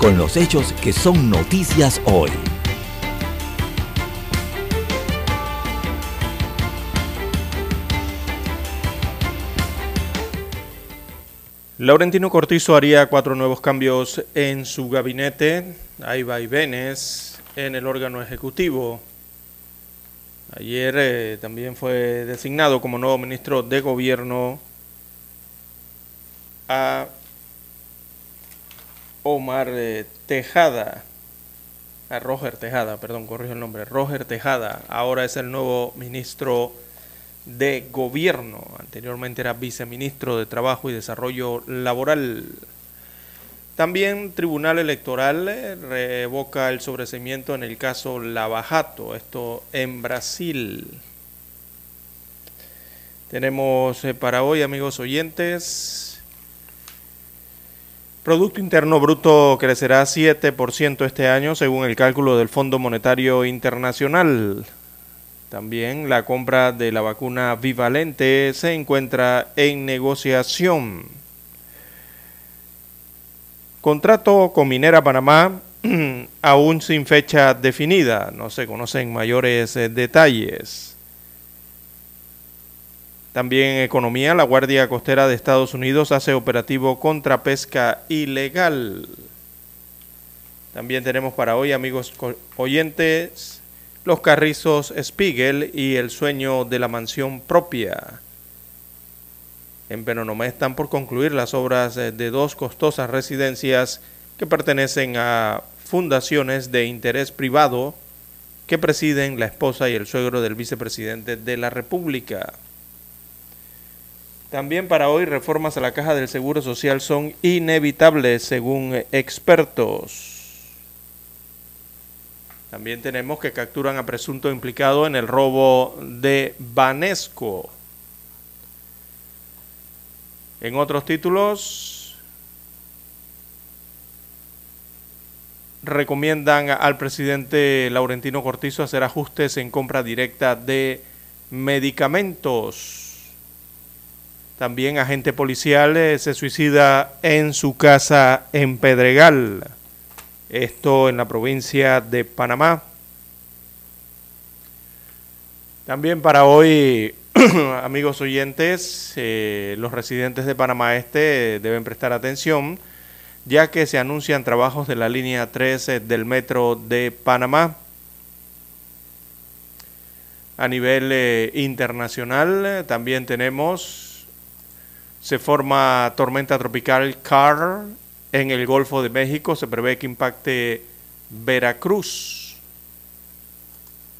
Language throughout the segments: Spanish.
con los hechos que son noticias hoy. Laurentino Cortizo haría cuatro nuevos cambios en su gabinete. Hay vaivenes en el órgano ejecutivo. Ayer eh, también fue designado como nuevo ministro de gobierno a Omar eh, Tejada, a Roger Tejada, perdón, corrijo el nombre, Roger Tejada, ahora es el nuevo ministro de gobierno, anteriormente era viceministro de Trabajo y Desarrollo Laboral. También Tribunal Electoral eh, revoca el sobreseimiento en el caso Lavajato, esto en Brasil. Tenemos eh, para hoy, amigos oyentes, Producto Interno Bruto crecerá 7% este año según el cálculo del Fondo Monetario Internacional. También la compra de la vacuna bivalente se encuentra en negociación. Contrato con Minera Panamá aún sin fecha definida, no se conocen mayores eh, detalles. También en economía, la Guardia Costera de Estados Unidos hace operativo contra pesca ilegal. También tenemos para hoy, amigos oyentes, los carrizos Spiegel y el sueño de la mansión propia. En Penonomé están por concluir las obras de dos costosas residencias que pertenecen a fundaciones de interés privado que presiden la esposa y el suegro del vicepresidente de la República. También para hoy reformas a la caja del Seguro Social son inevitables según expertos. También tenemos que capturan a presunto implicado en el robo de Banesco. En otros títulos, recomiendan al presidente Laurentino Cortizo hacer ajustes en compra directa de medicamentos. También agente policial eh, se suicida en su casa en Pedregal. Esto en la provincia de Panamá. También para hoy, amigos oyentes, eh, los residentes de Panamá Este deben prestar atención, ya que se anuncian trabajos de la línea 13 del metro de Panamá. A nivel eh, internacional también tenemos se forma tormenta tropical Carr en el Golfo de México. Se prevé que impacte Veracruz.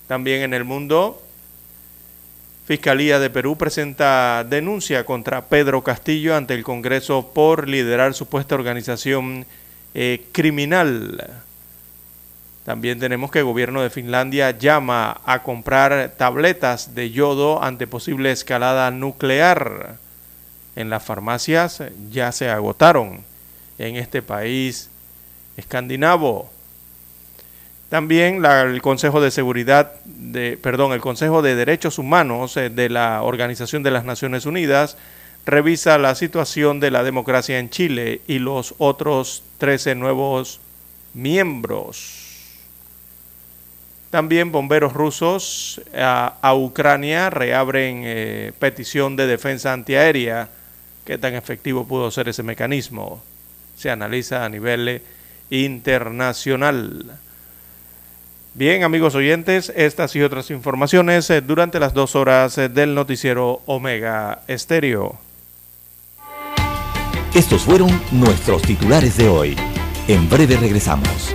También en el mundo, Fiscalía de Perú presenta denuncia contra Pedro Castillo ante el Congreso por liderar supuesta organización eh, criminal. También tenemos que el gobierno de Finlandia llama a comprar tabletas de yodo ante posible escalada nuclear en las farmacias ya se agotaron en este país escandinavo. También el Consejo de Seguridad, de, perdón, el Consejo de Derechos Humanos eh, de la Organización de las Naciones Unidas revisa la situación de la democracia en Chile y los otros 13 nuevos miembros. También bomberos rusos a, Ucrania reabren eh, petición de defensa antiaérea qué tan efectivo pudo ser ese mecanismo. Se analiza a nivel internacional. Bien, amigos oyentes, estas y otras informaciones eh, durante las dos horas eh, del noticiero Omega Estéreo. Estos fueron nuestros titulares de hoy. En breve regresamos.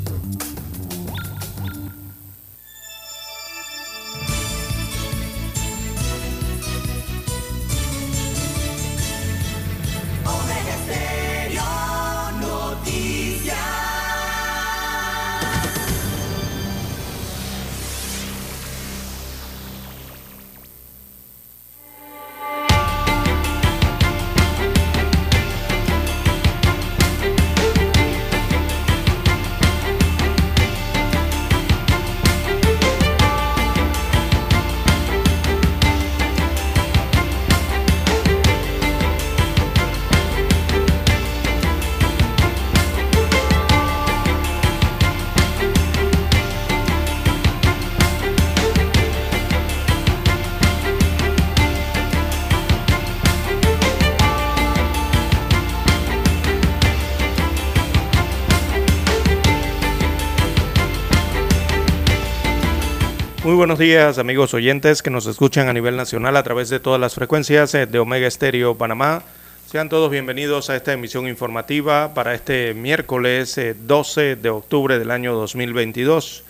Buenos días amigos oyentes que nos escuchan a nivel nacional a través de todas las frecuencias eh, de Omega Estéreo Panamá. Sean todos bienvenidos a esta emisión informativa para este miércoles 12 eh, de octubre del año 2022.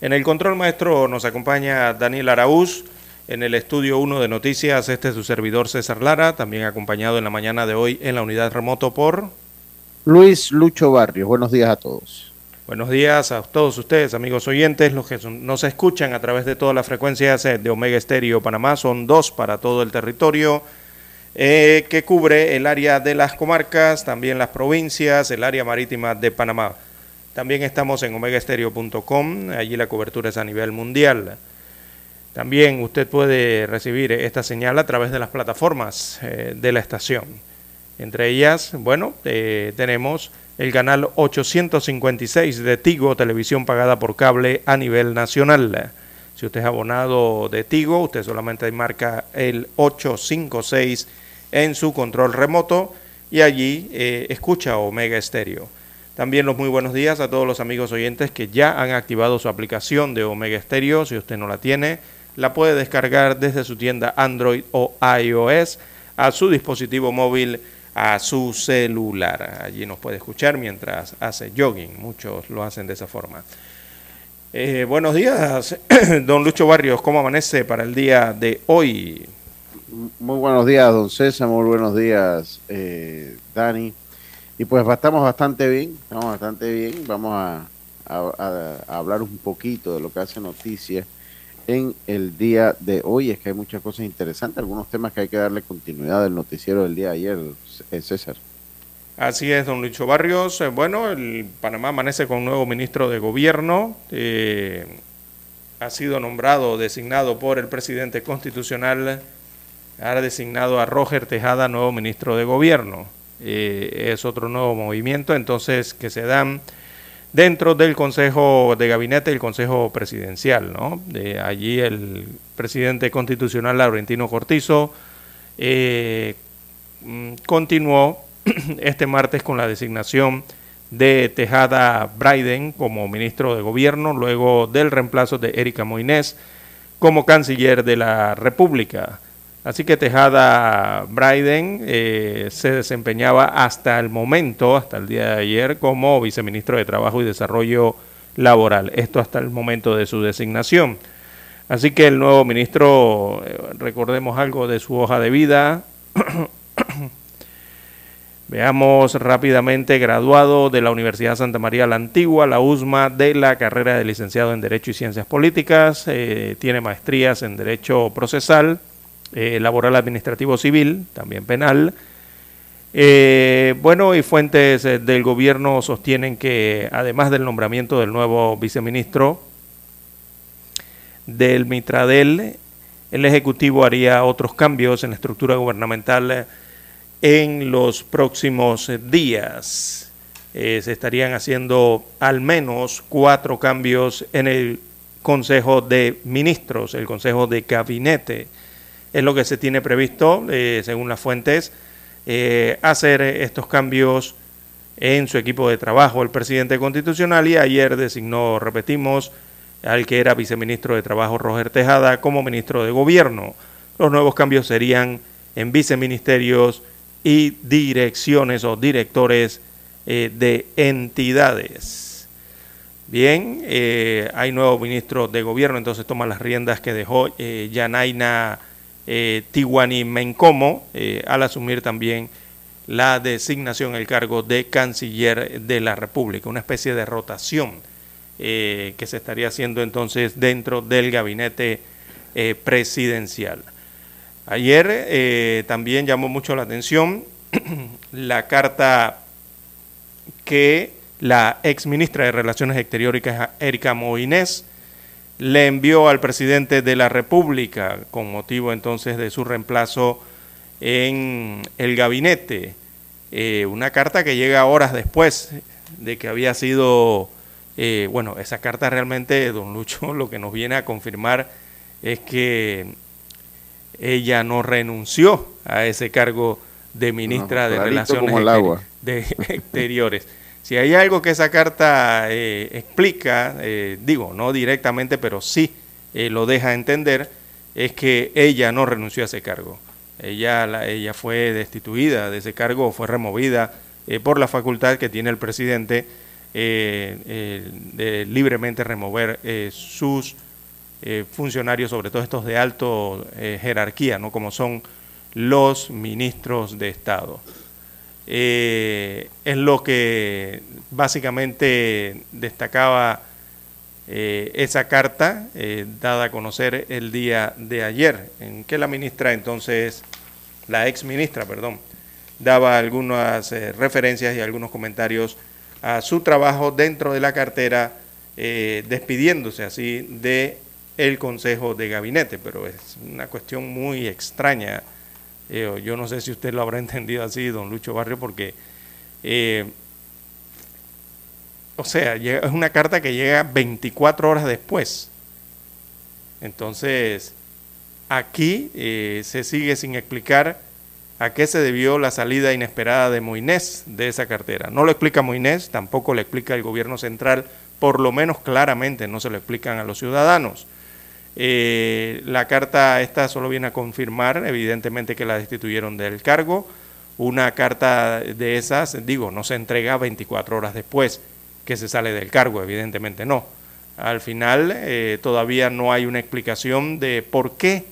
En el control maestro nos acompaña Daniel Araúz. En el estudio 1 de noticias, este es su servidor César Lara, también acompañado en la mañana de hoy en la unidad remoto por Luis Lucho Barrios. Buenos días a todos. Buenos días a todos ustedes, amigos oyentes, los que nos escuchan a través de todas las frecuencias eh, de Omega Estéreo Panamá. Son dos para todo el territorio eh, que cubre el área de las comarcas, también las provincias, el área marítima de Panamá. También estamos en omegaestereo.com, allí la cobertura es a nivel mundial. También usted puede recibir esta señal a través de las plataformas eh, de la estación. Entre ellas, bueno, tenemos el canal 856 de Tigo, televisión pagada por cable a nivel nacional. Si usted es abonado de Tigo, usted solamente marca el 856 en su control remoto y allí eh, escucha Omega Estéreo. También los muy buenos días a todos los amigos oyentes que ya han activado su aplicación de Omega Estéreo. Si usted no la tiene, la puede descargar desde su tienda Android o iOS a su dispositivo móvil a su celular. Allí nos puede escuchar mientras hace jogging. Muchos lo hacen de esa forma. Eh, buenos días, don Lucho Barrios. ¿Cómo amanece para el día de hoy? Muy buenos días, don César. Muy buenos días, eh, Dani. Y pues estamos bastante bien, estamos bastante bien. Vamos a, hablar un poquito de lo que hace noticias en el día de hoy. Es que hay muchas cosas interesantes, algunos temas que hay que darle continuidad del noticiero del día de ayer, César. Así es, don Lucho Barrios. Eh, bueno, el Panamá amanece con un nuevo ministro de gobierno. Eh, ha sido nombrado, designado por el presidente constitucional, ha designado a Roger Tejada nuevo ministro de gobierno. es otro nuevo movimiento, entonces, que se dan dentro del Consejo de Gabinete y el Consejo Presidencial. ¿no? De allí el presidente constitucional Laurentino Cortizo eh, continuó este martes con la designación de Tejada Bryden como ministro de Gobierno, luego del reemplazo de Erika Moines como canciller de la República. Así que Tejada Bryden eh, se desempeñaba hasta el momento, hasta el día de ayer, como viceministro de Trabajo y Desarrollo Laboral. Esto hasta el momento de su designación. Así que el nuevo ministro, eh, recordemos algo de su hoja de vida. Veamos rápidamente, graduado de la Universidad Santa María la Antigua, la USMA, de la carrera de licenciado en Derecho y Ciencias Políticas, eh, tiene maestrías en Derecho Procesal eh, laboral administrativo civil, también penal. Eh, bueno, y fuentes del gobierno sostienen que además del nombramiento del nuevo viceministro del Mitradel, el Ejecutivo haría otros cambios en la estructura gubernamental en los próximos días. se estarían haciendo al menos cuatro cambios en el Consejo de Ministros, el Consejo de Gabinete. Es lo que se tiene previsto, eh, según las fuentes, eh, hacer estos cambios en su equipo de trabajo el presidente constitucional y ayer designó, repetimos, al que era viceministro de Trabajo Roger Tejada como ministro de Gobierno. Los nuevos cambios serían en viceministerios y direcciones o directores eh, de entidades. Bien, eh, hay nuevo ministro de gobierno, entonces toma las riendas que dejó eh, Yanaina Tiwani Mencomo al asumir también la designación, el cargo de canciller de la República, una especie de rotación que se estaría haciendo entonces dentro del gabinete presidencial. Ayer también llamó mucho la atención la carta que la ex ministra de Relaciones Exteriores, Erika Moines, le envió al presidente de la República con motivo entonces de su reemplazo en el gabinete. Eh, una carta que llega horas después de que había sido, eh, bueno, esa carta realmente, don Lucho, lo que nos viene a confirmar es que ella no renunció a ese cargo de ministra de Relaciones de Exteriores. Si hay algo que esa carta eh, explica, eh, digo, no directamente, pero sí eh, lo deja entender, es que ella no renunció a ese cargo. Ella, ella fue destituida de ese cargo, fue removida por la facultad que tiene el presidente de libremente remover sus funcionarios, sobre todo estos de alto jerarquía, ¿no? como son los ministros de Estado. Eh, es lo que básicamente destacaba eh, esa carta eh, dada a conocer el día de ayer, en que la ministra entonces, la ex ministra, perdón, daba algunas referencias y algunos comentarios a su trabajo dentro de la cartera, despidiéndose así de el Consejo de Gabinete, pero es una cuestión muy extraña eh, yo no sé si usted lo habrá entendido así, don Lucho Barrio, porque, eh, o sea, es una carta que llega 24 horas después. Entonces, aquí eh, se sigue sin explicar a qué se debió la salida inesperada de Moinés de esa cartera. No lo explica Moinés, tampoco le explica el gobierno central, por lo menos claramente no se lo explican a los ciudadanos. Eh, la carta esta solo viene a confirmar, evidentemente, que la destituyeron del cargo. Una carta de esas, digo, no se entrega 24 horas después que se sale del cargo, evidentemente no. Al final eh, todavía no hay una explicación de por qué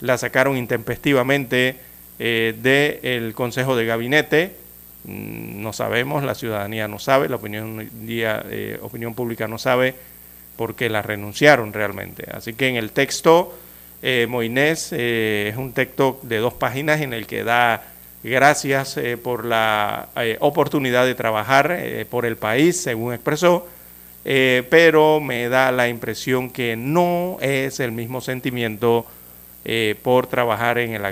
la sacaron intempestivamente eh, del Consejo de Gabinete. Mm, no sabemos, la ciudadanía no sabe, la opinión, eh, opinión pública no sabe porque la renunciaron realmente. Así que en el texto, eh, Moinés eh, es un texto de dos páginas en el que da gracias eh, por la eh, oportunidad de trabajar por el país, según expresó, pero me da la impresión que no es el mismo sentimiento por trabajar en la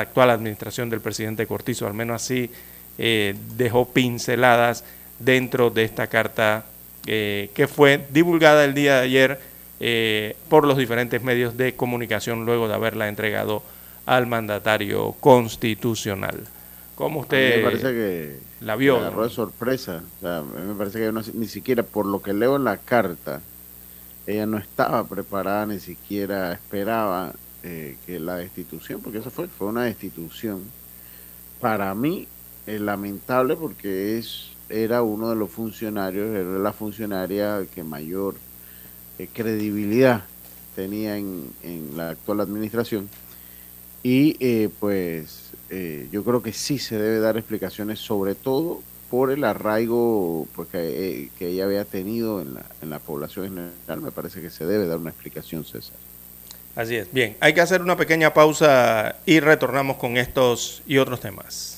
actual administración del presidente Cortizo, al menos así dejó pinceladas dentro de esta carta eh, que fue divulgada el día de ayer eh, por los diferentes medios de comunicación luego de haberla entregado al mandatario constitucional. ¿Cómo usted me parece que la vio? Me agarró de sorpresa. me parece que ni siquiera por lo que leo en la carta, ella no estaba preparada, ni siquiera esperaba eh, que la destitución, porque eso fue, fue una destitución. Para mí es lamentable porque es era uno de los funcionarios, era la funcionaria que mayor eh, credibilidad tenía en, la actual administración. Y eh, pues eh, yo creo que sí se debe dar explicaciones, sobre todo por el arraigo pues, que, que, ella había tenido en la, en la población general. Me parece que se debe dar una explicación, César. Así es. Bien, hay que hacer una pequeña pausa y retornamos con estos y otros temas.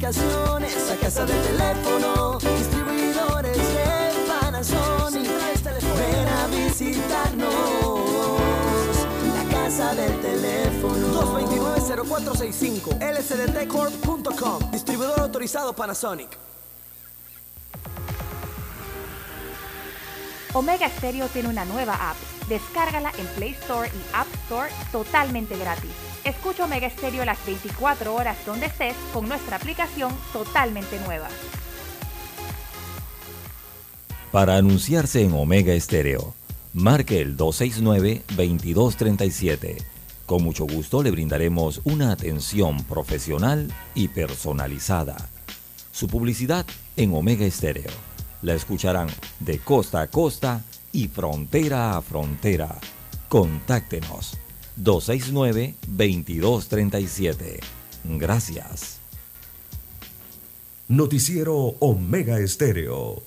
La casa del teléfono, distribuidores de Panasonic. Ven a visitarnos. La casa del teléfono. 229-0465 lsdtcorp.com Distribuidor autorizado Panasonic Omega Stereo tiene una nueva app. Descárgala en Play Store y App Store totalmente gratis. Escucha Omega Stereo las 24 horas donde estés con nuestra aplicación totalmente nueva. Para anunciarse en Omega Estéreo, marque el 269-2237. Con mucho gusto le brindaremos una atención profesional y personalizada. Su publicidad en Omega Estéreo. La escucharán de costa a costa y frontera a frontera. Contáctenos 269-2237. Gracias. Noticiero Omega Estéreo.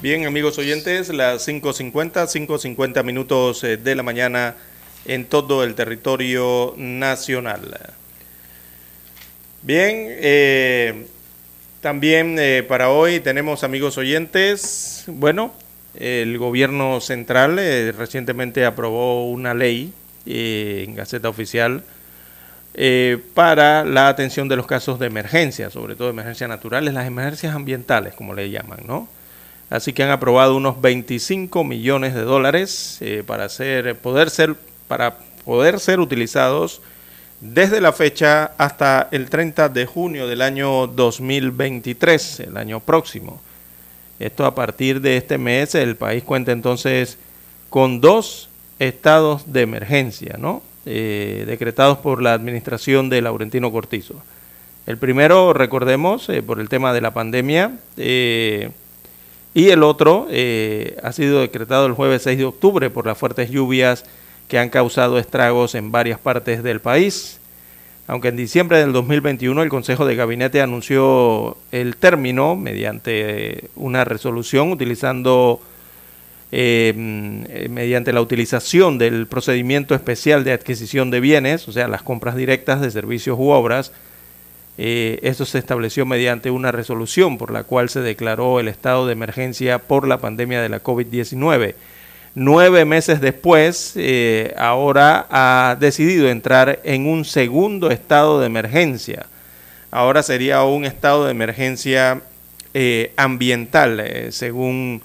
Bien, amigos oyentes, las 5.50, 5.50 minutos eh, de la mañana en todo el territorio nacional. Bien, eh, también eh, para hoy tenemos, amigos oyentes, bueno, el gobierno central recientemente aprobó una ley en Gaceta Oficial para la atención de los casos de emergencia, sobre todo emergencias naturales, las emergencias ambientales, como le llaman, ¿no? Así que han aprobado unos 25 millones de dólares eh, para poder ser, utilizados desde la fecha hasta el 30 de junio del año 2023, el año próximo. Esto a partir de este mes, el país cuenta entonces con dos estados de emergencia, ¿no? Eh, decretados por la administración de Laurentino Cortizo. El primero, recordemos, eh, por el tema de la pandemia, y el otro eh, ha sido decretado el jueves 6 de octubre por las fuertes lluvias que han causado estragos en varias partes del país. Aunque en diciembre del 2021 el Consejo de Gabinete anunció el término mediante una resolución utilizando eh, mm, mediante la utilización del procedimiento especial de adquisición de bienes, o sea, las compras directas de servicios u obras, eh, esto se estableció mediante una resolución por la cual se declaró el estado de emergencia por la pandemia de la COVID-19. Nueve meses después, eh, ahora ha decidido entrar en un segundo estado de emergencia. Ahora sería un estado de emergencia eh, ambiental, según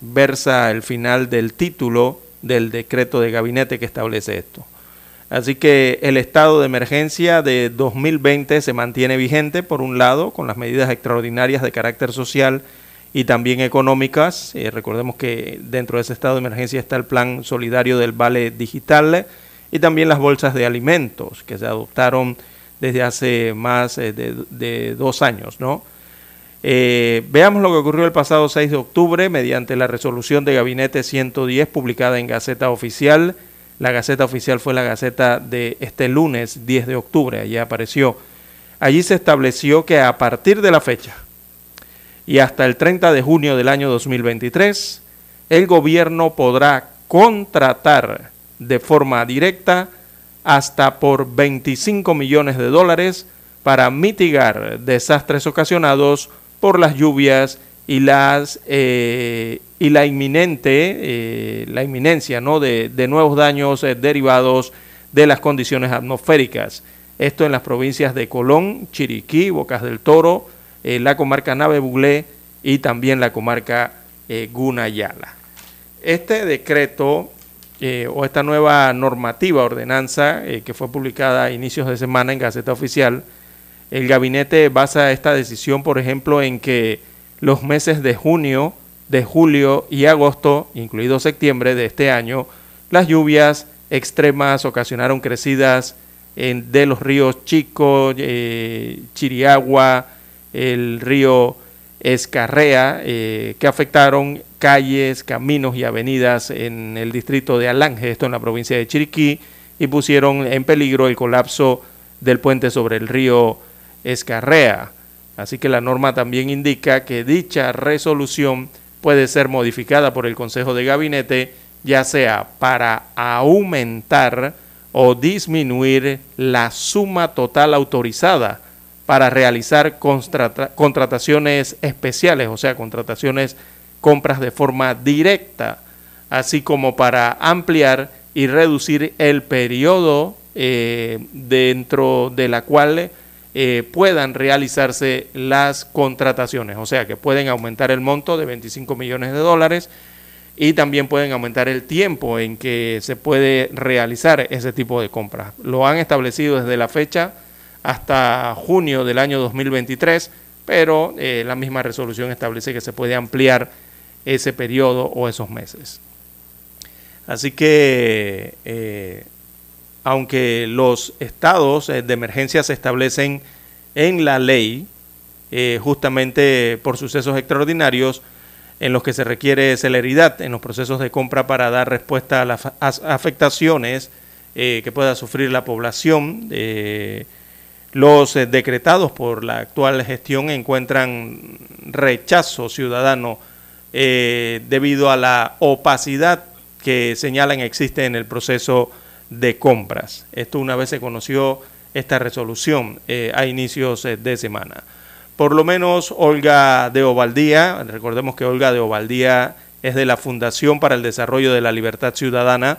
versa el final del título del decreto de gabinete que establece esto. Así que el estado de emergencia de 2020 se mantiene vigente, por un lado, con las medidas extraordinarias de carácter social y también económicas. Eh, recordemos que dentro de ese estado de emergencia está el plan solidario del Vale Digital y también las bolsas de alimentos que se adoptaron desde hace más eh, de, dos años, ¿no? Eh, veamos lo que ocurrió el pasado 6 de octubre mediante la resolución de Gabinete 110 publicada en Gaceta Oficial. La Gaceta Oficial fue la Gaceta de este lunes 10 de octubre, allí apareció. Allí se estableció que a partir de la fecha y hasta el 30 de junio del año 2023, el gobierno podrá contratar de forma directa hasta por 25 millones de dólares para mitigar desastres ocasionados por las lluvias y las eh, y la inminente eh, la inminencia ¿no? de, nuevos daños eh, derivados de las condiciones atmosféricas. Esto en las provincias de Colón, Chiriquí, Bocas del Toro, la comarca Nave y también la comarca Gunayala. Este decreto o esta nueva normativa, ordenanza, que fue publicada a inicios de semana en Gaceta Oficial, el gabinete basa esta decisión, por ejemplo, en que los meses de junio, de julio y agosto, incluido septiembre de este año, las lluvias extremas ocasionaron crecidas en, de los ríos Chico, eh, Chiriagua, el río Escarrea, eh, que afectaron calles, caminos y avenidas en el distrito de Alange, esto en la provincia de Chiriquí, y pusieron en peligro el colapso del puente sobre el río Escarrea. Así que la norma también indica que dicha resolución puede ser modificada por el Consejo de Gabinete, ya sea para aumentar o disminuir la suma total autorizada para realizar contrataciones especiales, o sea, contrataciones, compras de forma directa, así como para ampliar y reducir el periodo eh, dentro de la cual eh, puedan realizarse las contrataciones, o sea que pueden aumentar el monto de 25 millones de dólares y también pueden aumentar el tiempo en que se puede realizar ese tipo de compras. Lo han establecido desde la fecha hasta junio del año 2023, pero eh, la misma resolución establece que se puede ampliar ese periodo o esos meses. Así que eh, aunque los estados eh, de emergencia se establecen en la ley, eh, justamente por sucesos extraordinarios, en los que se requiere celeridad en los procesos de compra para dar respuesta a las afectaciones eh, que pueda sufrir la población. los decretados por la actual gestión encuentran rechazo ciudadano debido a la opacidad que señalan existe en el proceso de compras. Esto una vez se conoció esta resolución eh, a inicios eh, de semana. Por lo menos Olga de Ovaldía, recordemos que Olga de Ovaldía es de la Fundación para el Desarrollo de la Libertad Ciudadana,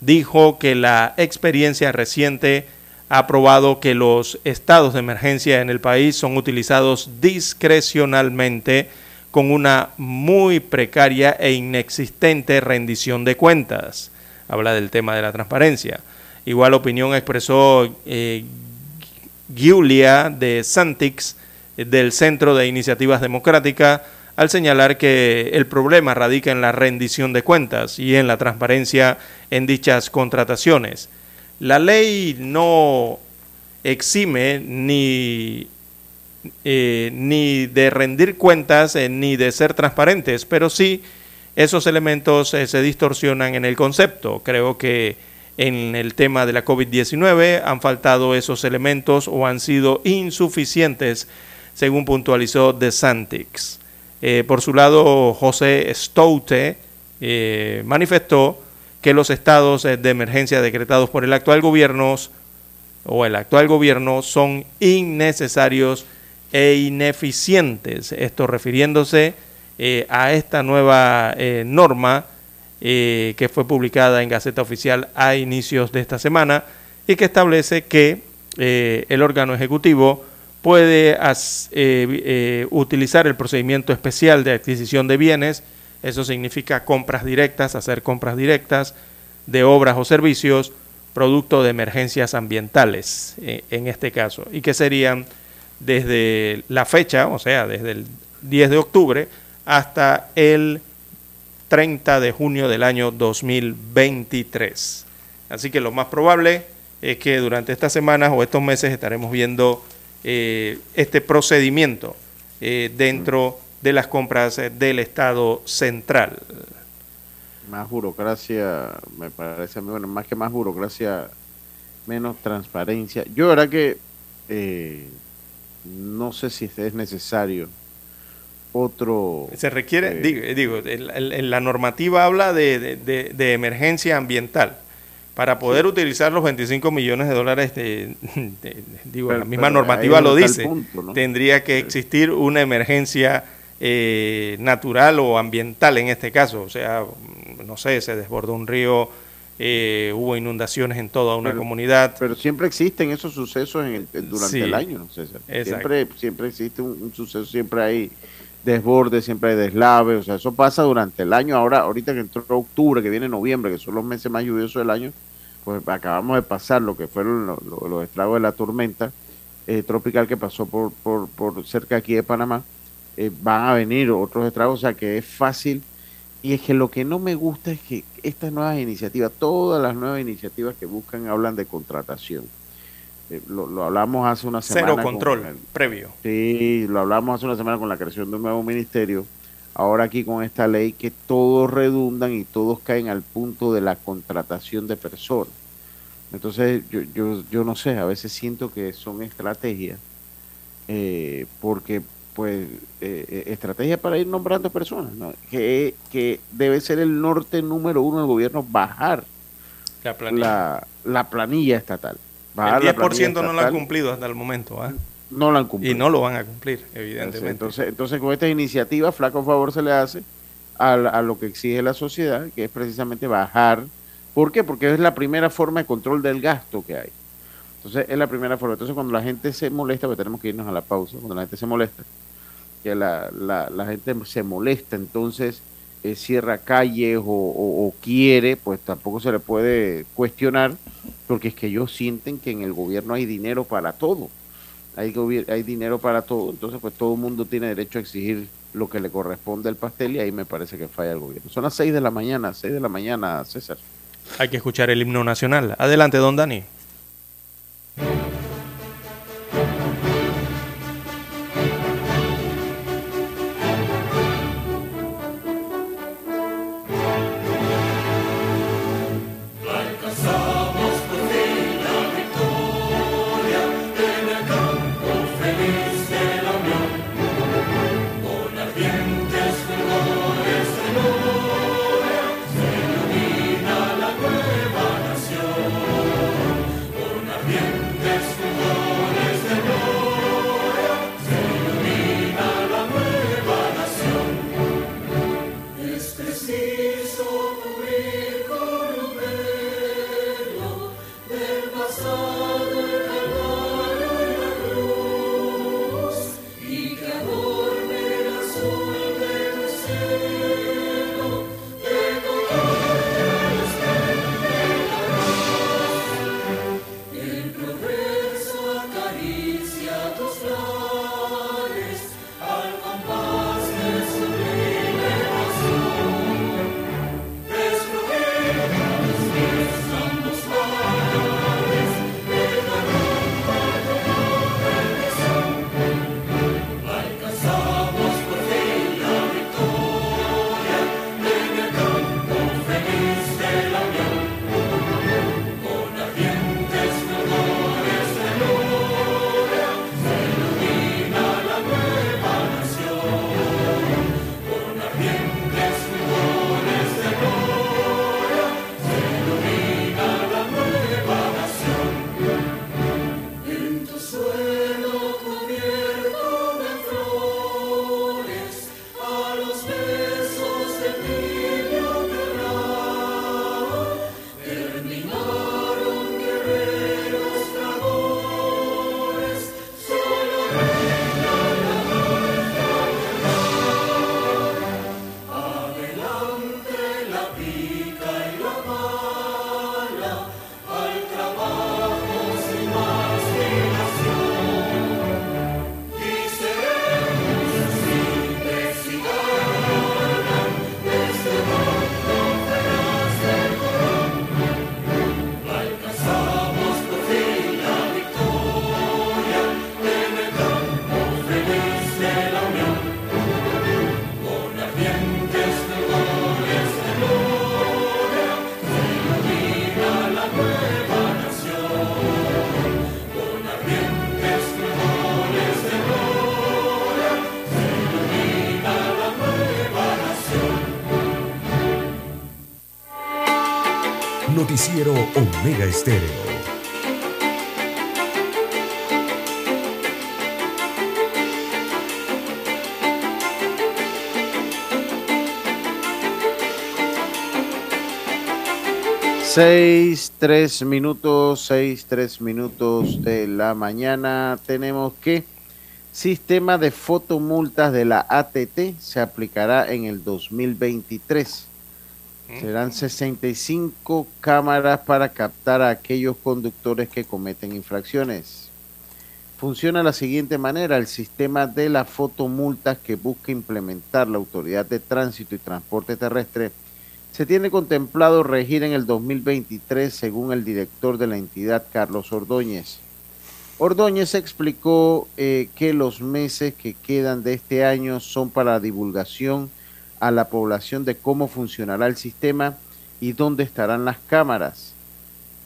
dijo que la experiencia reciente ha probado que los estados de emergencia en el país son utilizados discrecionalmente con una muy precaria e inexistente rendición de cuentas habla del tema de la transparencia. Igual opinión expresó eh, Giulia de Santix eh, del Centro de Iniciativas Democráticas al señalar que el problema radica en la rendición de cuentas y en la transparencia en dichas contrataciones. La ley no exime ni, eh, ni de rendir cuentas ni de ser transparentes, pero sí esos elementos eh, se distorsionan en el concepto. Creo que en el tema de la COVID-19 han faltado esos elementos o han sido insuficientes, según puntualizó De Santix. Eh, por su lado, José Stoute eh, manifestó que los estados de emergencia decretados por el actual gobierno o el actual gobierno son innecesarios e ineficientes. Esto refiriéndose eh, a esta nueva eh, norma eh, que fue publicada en Gaceta Oficial a inicios de esta semana y que establece que el órgano ejecutivo puede utilizar el procedimiento especial de adquisición de bienes, eso significa compras directas, hacer compras directas de obras o servicios, producto de emergencias ambientales en este caso, y que serían desde la fecha, o sea, desde el 10 de octubre hasta el 30 de junio del año 2023. Así que lo más probable es que durante estas semanas o estos meses estaremos viendo eh, este procedimiento eh, dentro de las compras del Estado central. Más burocracia, me parece a mí, bueno, más que más burocracia, menos transparencia. Yo, verdad que eh, no sé si es necesario otro... Se requiere, eh, digo, la normativa habla de, emergencia ambiental. para poder utilizar los 25 millones de dólares, de, digo, Pero- la misma normativa lo el dice, punto, ¿no? tendría que existir una emergencia eh, natural o ambiental en este caso, o sea, no sé, se desbordó un río, eh, hubo inundaciones en toda una Pero- comunidad, Pero siempre existen esos sucesos en el- durante Sí. el año, ¿no, César? Exacto. Siempre, siempre existe un, un suceso, siempre hay desbordes, siempre hay deslaves, o sea, eso pasa durante el año. Ahora, ahorita que entró octubre, que viene noviembre, que son los meses más lluviosos del año, pues acabamos de pasar lo que fueron lo- lo- los estragos de la tormenta eh, tropical que pasó por, por, por cerca aquí de Panamá. Eh, van a venir otros estragos, o sea que es fácil. Y es que lo que no me gusta es que estas nuevas iniciativas, todas las nuevas iniciativas que buscan, hablan de contratación. Eh, lo, lo hablamos hace una semana. cero con control el- previo. Sí, lo hablamos hace una semana con la creación de un nuevo ministerio. Ahora aquí con esta ley que todos redundan y todos caen al punto de la contratación de personas. Entonces yo, yo, yo no sé, a veces siento que son estrategias, eh, porque pues eh, eh, estrategia para ir nombrando personas, ¿no? que, que debe ser el norte número uno del gobierno, bajar La planilla. la, la planilla estatal. Bajar el la 10% planilla no lo han cumplido hasta el momento, ¿ah? No lo han cumplido. y no lo van a cumplir, evidentemente. Entonces, entonces con esta iniciativa, flaco favor se le hace a, a lo que exige la sociedad, que es precisamente bajar. ¿Por qué? Porque es la primera forma de control del gasto que hay. Entonces, es la primera forma. Entonces, cuando la gente se molesta, pues tenemos que irnos a la pausa, cuando la gente se molesta, que la, la, la gente se molesta, entonces eh, cierra calles o, quiere, pues tampoco se le puede cuestionar, porque es que ellos sienten que en el gobierno hay dinero para todo hay, hay dinero para todo, entonces pues todo el mundo tiene derecho a exigir lo que le corresponde al pastel y ahí me parece que falla el gobierno. Son las 6 de la mañana, 6 de la mañana, César. Hay que escuchar el himno nacional. Adelante, don Dani. Estéreo. Seis, tres minutos, seis, tres minutos de la mañana. Tenemos que sistema de fotomultas de la ATT se aplicará en el 2023. Serán 65 cámaras para captar a aquellos conductores que cometen infracciones. Funciona de la siguiente manera, el sistema de las fotomultas que busca implementar la Autoridad de Tránsito y Transporte Terrestre se tiene contemplado regir en el 2023 según el director de la entidad, Carlos Ordóñez. Ordóñez explicó eh, que los meses que quedan de este año son para divulgación a la población de cómo funcionará el sistema y dónde estarán las cámaras.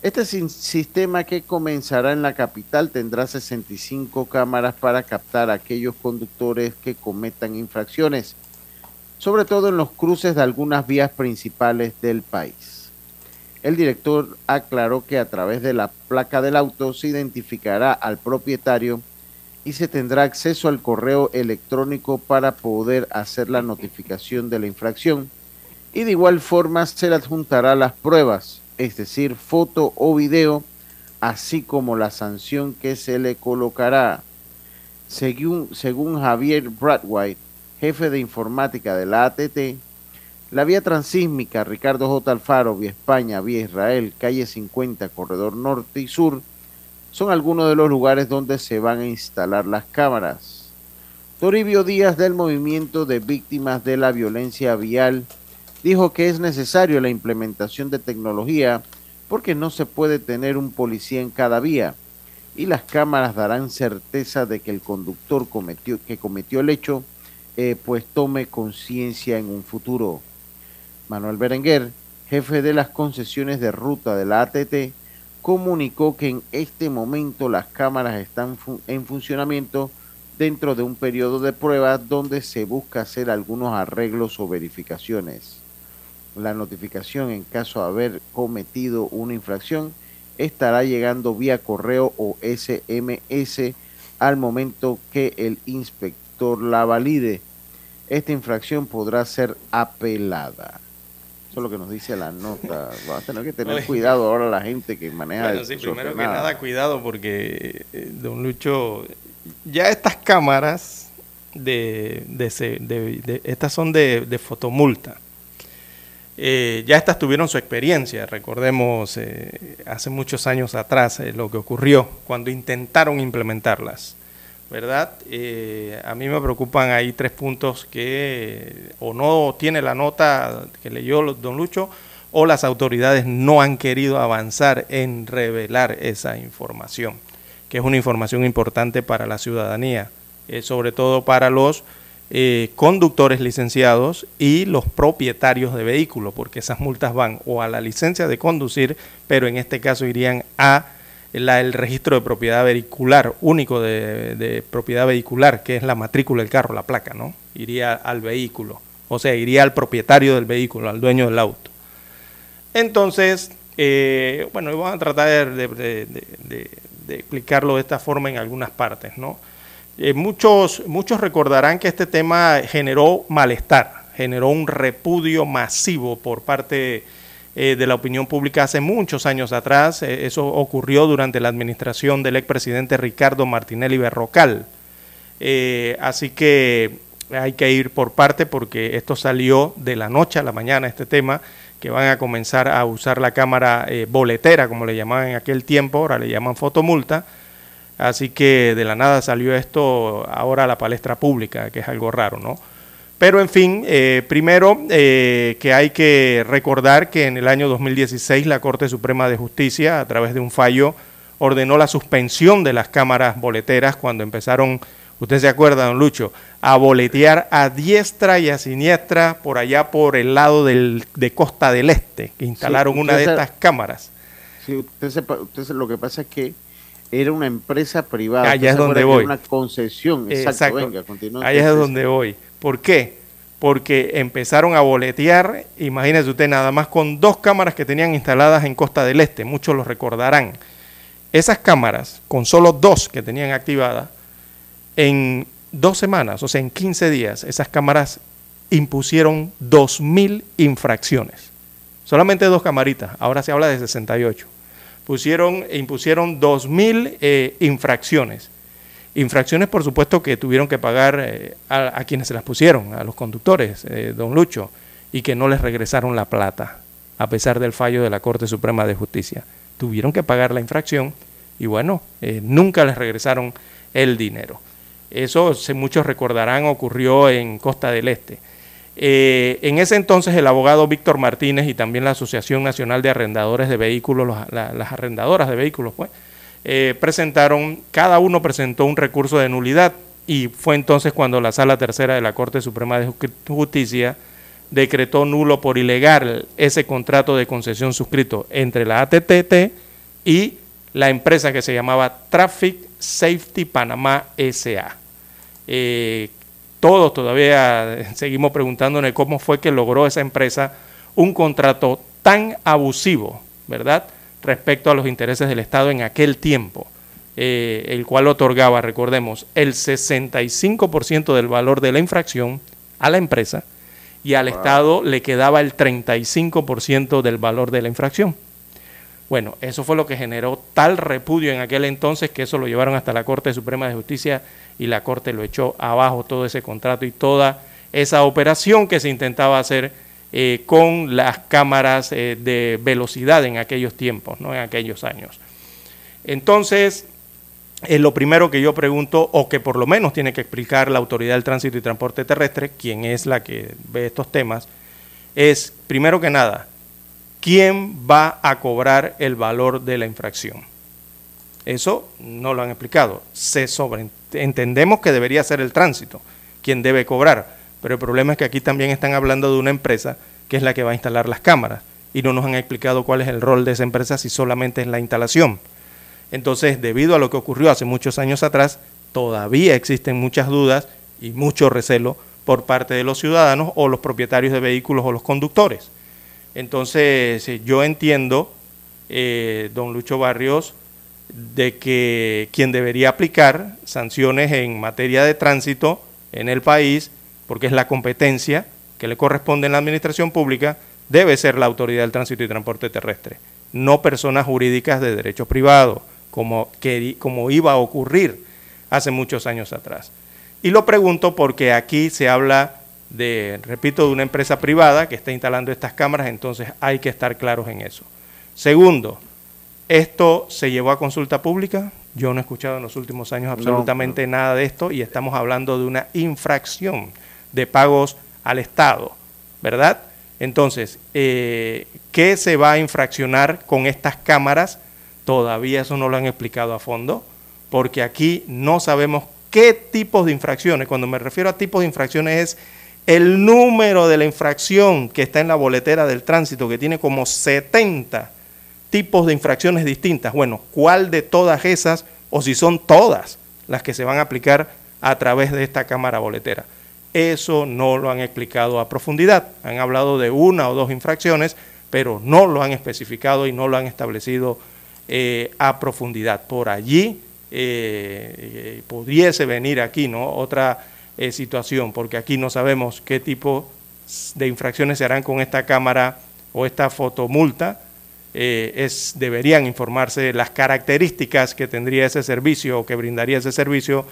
Este sistema que comenzará en la capital tendrá 65 cámaras para captar a aquellos conductores que cometan infracciones, sobre todo en los cruces de algunas vías principales del país. El director aclaró que a través de la placa del auto se identificará al propietario y se tendrá acceso al correo electrónico para poder hacer la notificación de la infracción y de igual forma se le adjuntará las pruebas, es decir, foto o video, así como la sanción que se le colocará. Según, según Javier Bradwhite, jefe de informática de la ATT, la vía transísmica Ricardo J. Alfaro, vía España, vía Israel, calle 50, corredor norte y sur, son algunos de los lugares donde se van a instalar las cámaras. Toribio Díaz del Movimiento de Víctimas de la Violencia Vial dijo que es necesario la implementación de tecnología porque no se puede tener un policía en cada vía y las cámaras darán certeza de que el conductor cometió, que cometió el hecho eh, pues tome conciencia en un futuro. Manuel Berenguer, jefe de las concesiones de ruta de la ATT, comunicó que en este momento las cámaras están en funcionamiento dentro de un periodo de prueba donde se busca hacer algunos arreglos o verificaciones. La notificación en caso de haber cometido una infracción estará llegando vía correo o SMS al momento que el inspector la valide. Esta infracción podrá ser apelada. Eso es lo que nos dice la nota. Va a tener que tener cuidado ahora la gente que maneja. Bueno, sí, primero que nada, cuidado porque, eh, don Lucho, ya estas cámaras de, de, estas son de, fotomulta. Eh, ya estas tuvieron su experiencia. Recordemos eh, hace muchos años atrás lo que ocurrió cuando intentaron implementarlas. ¿Verdad? Eh, a mí me preocupan ahí tres puntos que o no tiene la nota que leyó don Lucho o las autoridades no han querido avanzar en revelar esa información, que es una información importante para la ciudadanía, eh, sobre todo para los eh, conductores licenciados y los propietarios de vehículos, porque esas multas van o a la licencia de conducir, pero en este caso irían a el registro de propiedad vehicular, único de, propiedad vehicular, que es la matrícula del carro, la placa, ¿no? Iría al vehículo, o sea, iría al propietario del vehículo, al dueño del auto. Entonces, eh, bueno, vamos a tratar de, explicarlo de esta forma en algunas partes, ¿no? Eh, muchos, muchos recordarán que este tema generó malestar, generó un repudio masivo por parte eh, de la opinión pública hace muchos años atrás. Eh, eso ocurrió durante la administración del expresidente Ricardo Martinelli Berrocal. Eh, así que hay que ir por parte porque esto salió de la noche a la mañana, este tema, que van a comenzar a usar la cámara boletera, como le llamaban en aquel tiempo, ahora le llaman fotomulta. Así que de la nada salió esto ahora a la palestra pública, que es algo raro, ¿no? Pero en fin, eh, primero eh, que hay que recordar que en el año 2016 la Corte Suprema de Justicia, a través de un fallo, ordenó la suspensión de las cámaras boleteras cuando empezaron, usted se acuerda, don Lucho, a boletear a diestra y a siniestra por allá por el lado del, de Costa del Este, que instalaron una de estas cámaras. Sí, usted, usted lo que pasa es que era una empresa privada. Allá es donde voy. Una concesión, exacto. Venga, Allá es donde voy. ¿Por qué? porque empezaron a boletear, imagínense usted, nada más con dos cámaras que tenían instaladas en Costa del Este, muchos lo recordarán. Esas cámaras, con solo dos que tenían activadas, en dos semanas, o sea, en 15 días, esas cámaras impusieron 2.000 infracciones. Solamente dos camaritas, ahora se habla de 68. Pusieron, impusieron 2.000 eh, infracciones. Infracciones, por supuesto, que tuvieron que pagar eh, a, quienes se las pusieron, a los conductores, eh, don Lucho, y que no les regresaron la plata, a pesar del fallo de la Corte Suprema de Justicia. Tuvieron que pagar la infracción y bueno, nunca les regresaron el dinero. Eso, muchos recordarán, ocurrió en Costa del Este. Eh, en ese entonces el abogado Víctor Martínez y también la Asociación Nacional de Arrendadores de Vehículos, las arrendadoras de vehículos, pues, eh, presentaron, cada uno presentó un recurso de nulidad y fue entonces cuando la Sala Tercera de la Corte Suprema de Justicia decretó nulo por ilegal ese contrato de concesión suscrito entre la ATTT y la empresa que se llamaba Traffic Safety Panamá SA. Eh, todos todavía seguimos preguntándonos cómo fue que logró esa empresa un contrato tan abusivo, ¿verdad?, respecto a los intereses del Estado en aquel tiempo, eh, el cual otorgaba, recordemos, el 65% del valor de la infracción a la empresa y al Estado le quedaba el 35% del valor de la infracción. Bueno, eso fue lo que generó tal repudio en aquel entonces que eso lo llevaron hasta la Corte Suprema de Justicia y la Corte lo echó abajo todo ese contrato y toda esa operación que se intentaba hacer eh, con las cámaras eh, de velocidad en aquellos tiempos, ¿no? en aquellos años. Entonces, eh, lo primero que yo pregunto, o que por lo menos tiene que explicar la Autoridad del Tránsito y Transporte Terrestre, quien es la que ve estos temas, es, primero que nada, ¿quién va a cobrar el valor de la infracción? Eso no lo han explicado. Se sobre, entendemos que debería ser el tránsito quien debe cobrar, pero el problema es que aquí también están hablando de una empresa que es la que va a instalar las cámaras y no nos han explicado cuál es el rol de esa empresa si solamente es la instalación. Entonces, debido a lo que ocurrió hace muchos años atrás, todavía existen muchas dudas y mucho recelo por parte de los ciudadanos o los propietarios de vehículos o los conductes. Entonces, eh, yo entiendo, eh, don Lucho Barrios, de que quien debería aplicar sanciones en materia de tránsito en el país, porque es la competencia que le corresponde en la administración pública, debe ser la autoridad del tránsito y transporte terrestre, no personas jurídicas de derecho privado, como, que, como iba a ocurrir hace muchos años atrás. Y lo pregunto porque aquí se habla de, repito, de una empresa privada que está instalando estas cámaras, entonces hay que estar claros en eso. Segundo, esto se llevó a consulta pública. Yo no he escuchado en los últimos años absolutamente nada de esto y estamos hablando de una infracción de pagos al Estado, ¿verdad? Entonces, eh, ¿qué se va a infraccionar con estas cámaras? Todavía eso no lo han explicado a fondo, porque aquí no sabemos qué tipos de infracciones. Cuando me refiero a tipos de infracciones es el número de la infracción que está en la boletera del tránsito, que tiene como 70 tipos de infracciones distintas. Bueno, ¿cuál de todas esas o si son todas las que se van a aplicar a través de esta cámara boletera? Eso no lo han explicado a profundidad. Han hablado de una o dos infracciones, pero no lo han especificado y no lo han establecido eh, a profundidad. Por allí eh, eh, pudiese venir aquí ¿no? otra situación, porque aquí no sabemos qué tipo de infracciones se harán con esta cámara o esta fotomulta eh, es, deberían informarse las características que tendría ese servicio o que brindaría ese servicio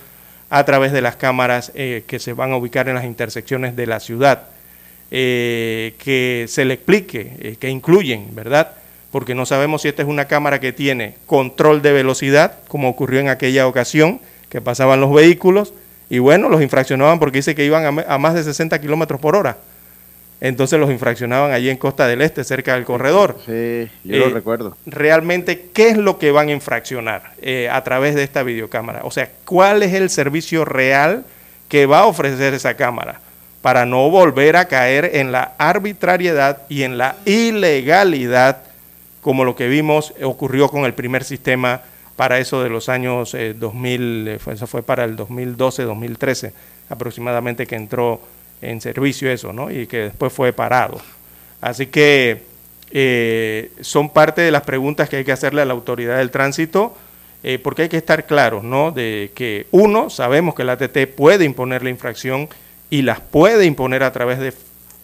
a través de las cámaras eh, que se van a ubicar en las intersecciones de la ciudad, eh, que se le explique, que incluyen, ¿verdad? Porque no sabemos si esta es una cámara que tiene control de velocidad, como ocurrió en aquella ocasión, que pasaban los vehículos, y bueno, los infraccionaban porque dice que iban a, a más de 60 kilómetros por hora entonces los infraccionaban allí en Costa del Este, cerca del corredor. Sí, yo lo eh, recuerdo. Realmente, ¿qué es lo que van a infraccionar eh, a través de esta videocámara? O sea, ¿cuál es el servicio real que va a ofrecer esa cámara? Para no volver a caer en la arbitrariedad y en la ilegalidad, como lo que vimos ocurrió con el primer sistema para eso de los años 2000, eh, eso fue para el 2012, 2013 aproximadamente que entró en servicio eso, ¿no? Y que después fue parado. Así que eh, son parte de las preguntas que hay que hacerle a la autoridad del tránsito, eh, porque hay que estar claros, ¿no? De que uno, sabemos que la ATT puede imponer la infracción y las puede imponer a través de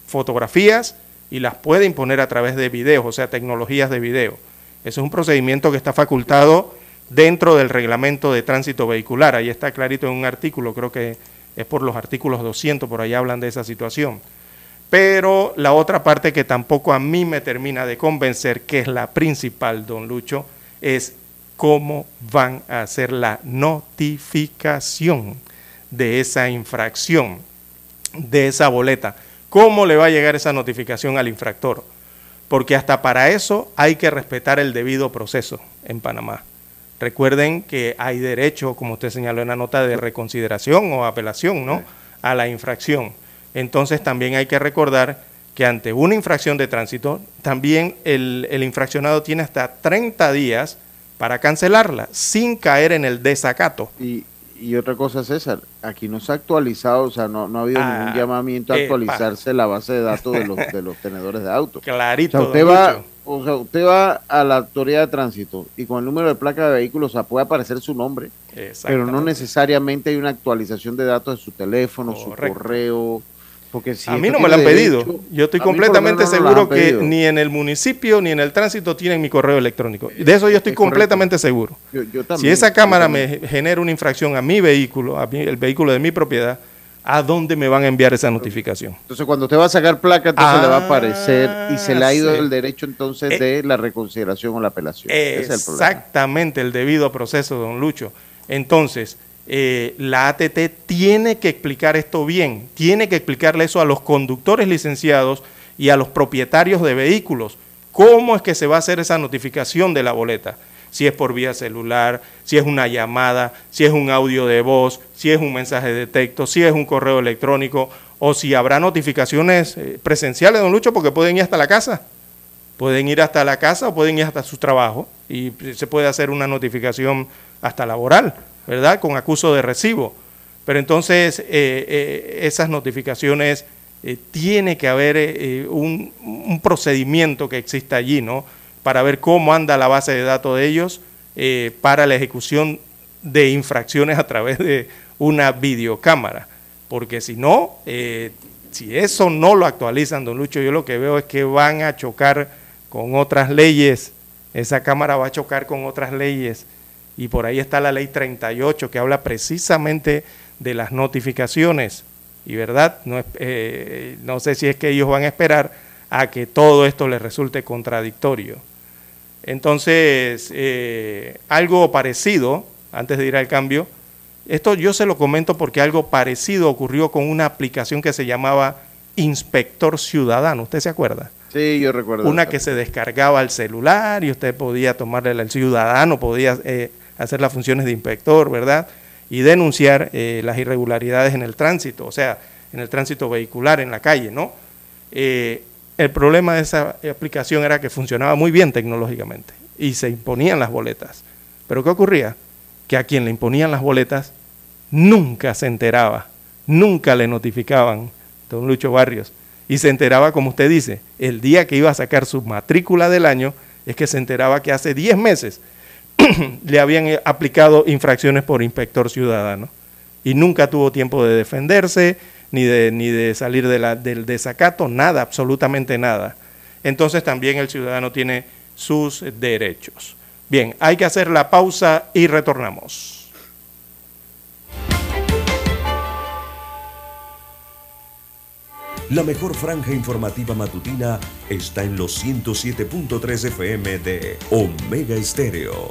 fotografías y las puede imponer a través de videos, o sea, tecnologías de video. Ese es un procedimiento que está facultado dentro del reglamento de tránsito vehicular. Ahí está clarito en un artículo, creo que es por los artículos 200, por ahí hablan de esa situación. Pero la otra parte que tampoco a mí me termina de convencer, que es la principal, don Lucho, es cómo van a hacer la notificación de esa infracción, de esa boleta. ¿Cómo le va a llegar esa notificación al infractor? Porque hasta para eso hay que respetar el debido proceso en Panamá. Recuerden que hay derecho, como usted señaló en la nota, de reconsideración o apelación ¿no? a la infracción. Entonces también hay que recordar que ante una infracción de tránsito, también el, infraccionado tiene hasta 30 días para cancelarla sin caer en el desacato. Y, y otra cosa, César, aquí no se ha actualizado, o sea, no, no ha habido ningún ah, llamamiento a actualizarse la base de datos de los, de los tenedores de autos. Clarito. O usted va, o sea, usted va a la autoridad de tránsito y con el número de placa de vehículo, o sea, puede aparecer su nombre, pero no necesariamente hay una actualización de datos de su teléfono, su correo. Porque si a mí no me lo han pedido. Yo estoy completamente seguro que ni en el municipio ni en el tránsito tienen mi correo electrónico. De eso yo estoy completamente seguro. si esa cámara me genera una infracción a mi vehículo, a el vehículo de mi propiedad, a dónde me van a enviar esa notificación. Entonces, cuando usted va a sacar placa, entonces le va a aparecer y se le ha ido el derecho entonces eh, de la reconsideración o la apelación. exactamente, el, debido proceso, don Lucho. Entonces, eh, la ATT tiene que explicar esto bien, tiene que explicarle eso a los conductores licenciados y a los propietarios de vehículos. ¿Cómo es que se va a hacer esa notificación de la boleta? si es por vía celular, si es una llamada, si es un audio de voz, si es un mensaje de texto, si es un correo electrónico o si habrá notificaciones eh, presenciales, don Lucho, porque pueden ir hasta la casa. Pueden ir hasta la casa o pueden ir hasta su trabajo y se puede hacer una notificación hasta laboral, ¿verdad? Con acuso de recibo. Pero entonces eh, eh, esas notificaciones tiene que haber un, un procedimiento que exista allí, ¿no? para ver cómo anda la base de datos de ellos eh, para la ejecución de infracciones a través de una videocámara. Porque si no, eh, si eso no lo actualizan, don Lucho, yo lo que veo es que van a chocar con otras leyes. Esa cámara va a chocar con otras leyes. Y por ahí está la ley 38 que habla precisamente de las notificaciones. Y verdad, no, eh, no sé si es que ellos van a esperar a que todo esto les resulte contradictorio. Entonces, eh, algo parecido, antes de ir al cambio, esto yo se lo comento porque algo parecido ocurrió con una aplicación que se llamaba Inspector Ciudadano. ¿Usted se acuerda? Sí, yo recuerdo. Una que se descargaba al celular y usted podía tomarle al ciudadano, podía eh, hacer las funciones de inspector, ¿verdad? Y denunciar eh, las irregularidades en el tránsito, o sea, en el tránsito vehicular, en la calle, ¿no? El problema de esa aplicación era que funcionaba muy bien tecnológicamente y se imponían las boletas. Pero ¿qué ocurría? Que a quien le imponían las boletas nunca se enteraba, nunca le notificaban, don Lucho Barrios. Y se enteraba, como usted dice, el día que iba a sacar su matrícula del año, es que se enteraba que hace 10 meses le habían aplicado infracciones por inspector ciudadano. Y nunca tuvo tiempo de defenderse, ni de, ni de salir del desacato, nada, absolutamente nada. Entonces también el ciudadano tiene sus derechos. Bien, hay que hacer la pausa y retornamos. La mejor franja informativa matutina está en los 107.3 FM de Omega Estéreo,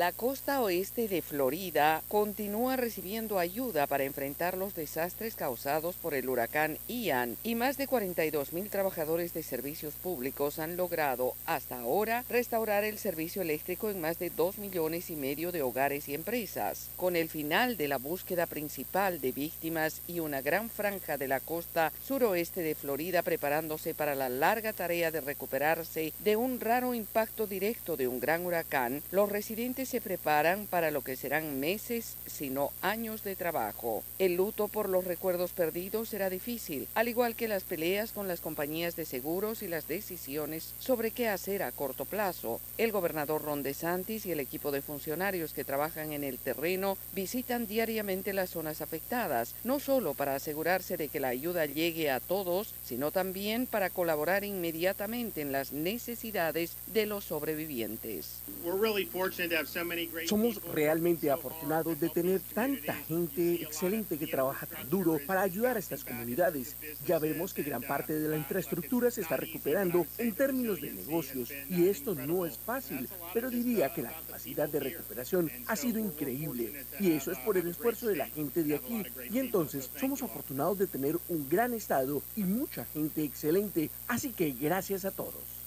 La costa oeste de Florida continúa recibiendo ayuda para enfrentar los desastres causados por el huracán Ian y más de 42 mil trabajadores de servicios públicos han logrado hasta ahora restaurar el servicio eléctrico en más de 2 millones y medio de hogares y empresas. Con el final de la búsqueda principal de víctimas y una gran franja de la costa suroeste de Florida preparándose para la larga tarea de recuperarse de un raro impacto directo de un gran huracán, los residentes se preparan para lo que serán meses, sino años de trabajo. El luto por los recuerdos perdidos será difícil, al igual que las peleas con las compañías de seguros y las decisiones sobre qué hacer a corto plazo. El gobernador Ron DeSantis y el equipo de funcionarios que trabajan en el terreno visitan diariamente las zonas afectadas, no solo para asegurarse de que la ayuda llegue a todos, sino también para colaborar inmediatamente en las necesidades de los sobrevivientes. Somos realmente afortunados de tener tanta gente excelente que trabaja tan duro para ayudar a estas comunidades. Ya vemos que gran parte de la infraestructura se está recuperando en términos de negocios y esto no es fácil, pero diría que la capacidad de recuperación ha sido increíble y eso es por el esfuerzo de la gente de aquí. Y entonces somos afortunados de tener un gran estado y mucha gente excelente, así que gracias a todos.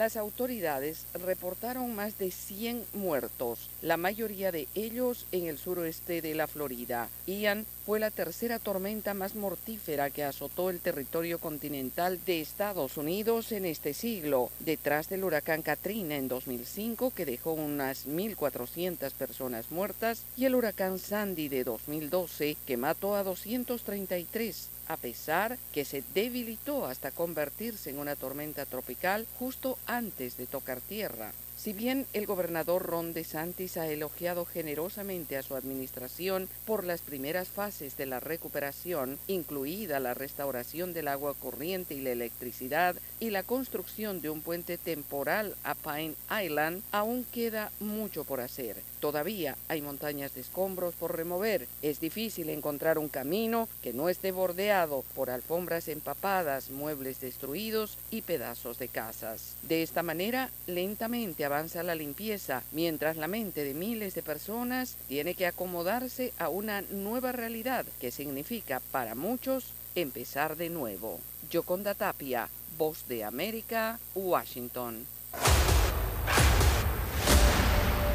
Las autoridades reportaron más de 100 muertos, la mayoría de ellos en el suroeste de la Florida. Ian fue la tercera tormenta más mortífera que azotó el territorio continental de Estados Unidos en este siglo, detrás del huracán Katrina en 2005 que dejó unas 1.400 personas muertas y el huracán Sandy de 2012 que mató a 233 a pesar que se debilitó hasta convertirse en una tormenta tropical justo antes de tocar tierra. Si bien el gobernador Ron DeSantis ha elogiado generosamente a su administración por las primeras fases de la recuperación, incluida la restauración del agua corriente y la electricidad y la construcción de un puente temporal a Pine Island, aún queda mucho por hacer. Todavía hay montañas de escombros por remover. Es difícil encontrar un camino que no esté bordeado por alfombras empapadas, muebles destruidos y pedazos de casas. De esta manera, lentamente avanza la limpieza, mientras la mente de miles de personas tiene que acomodarse a una nueva realidad que significa para muchos empezar de nuevo. Yoconda Tapia, Voz de América, Washington.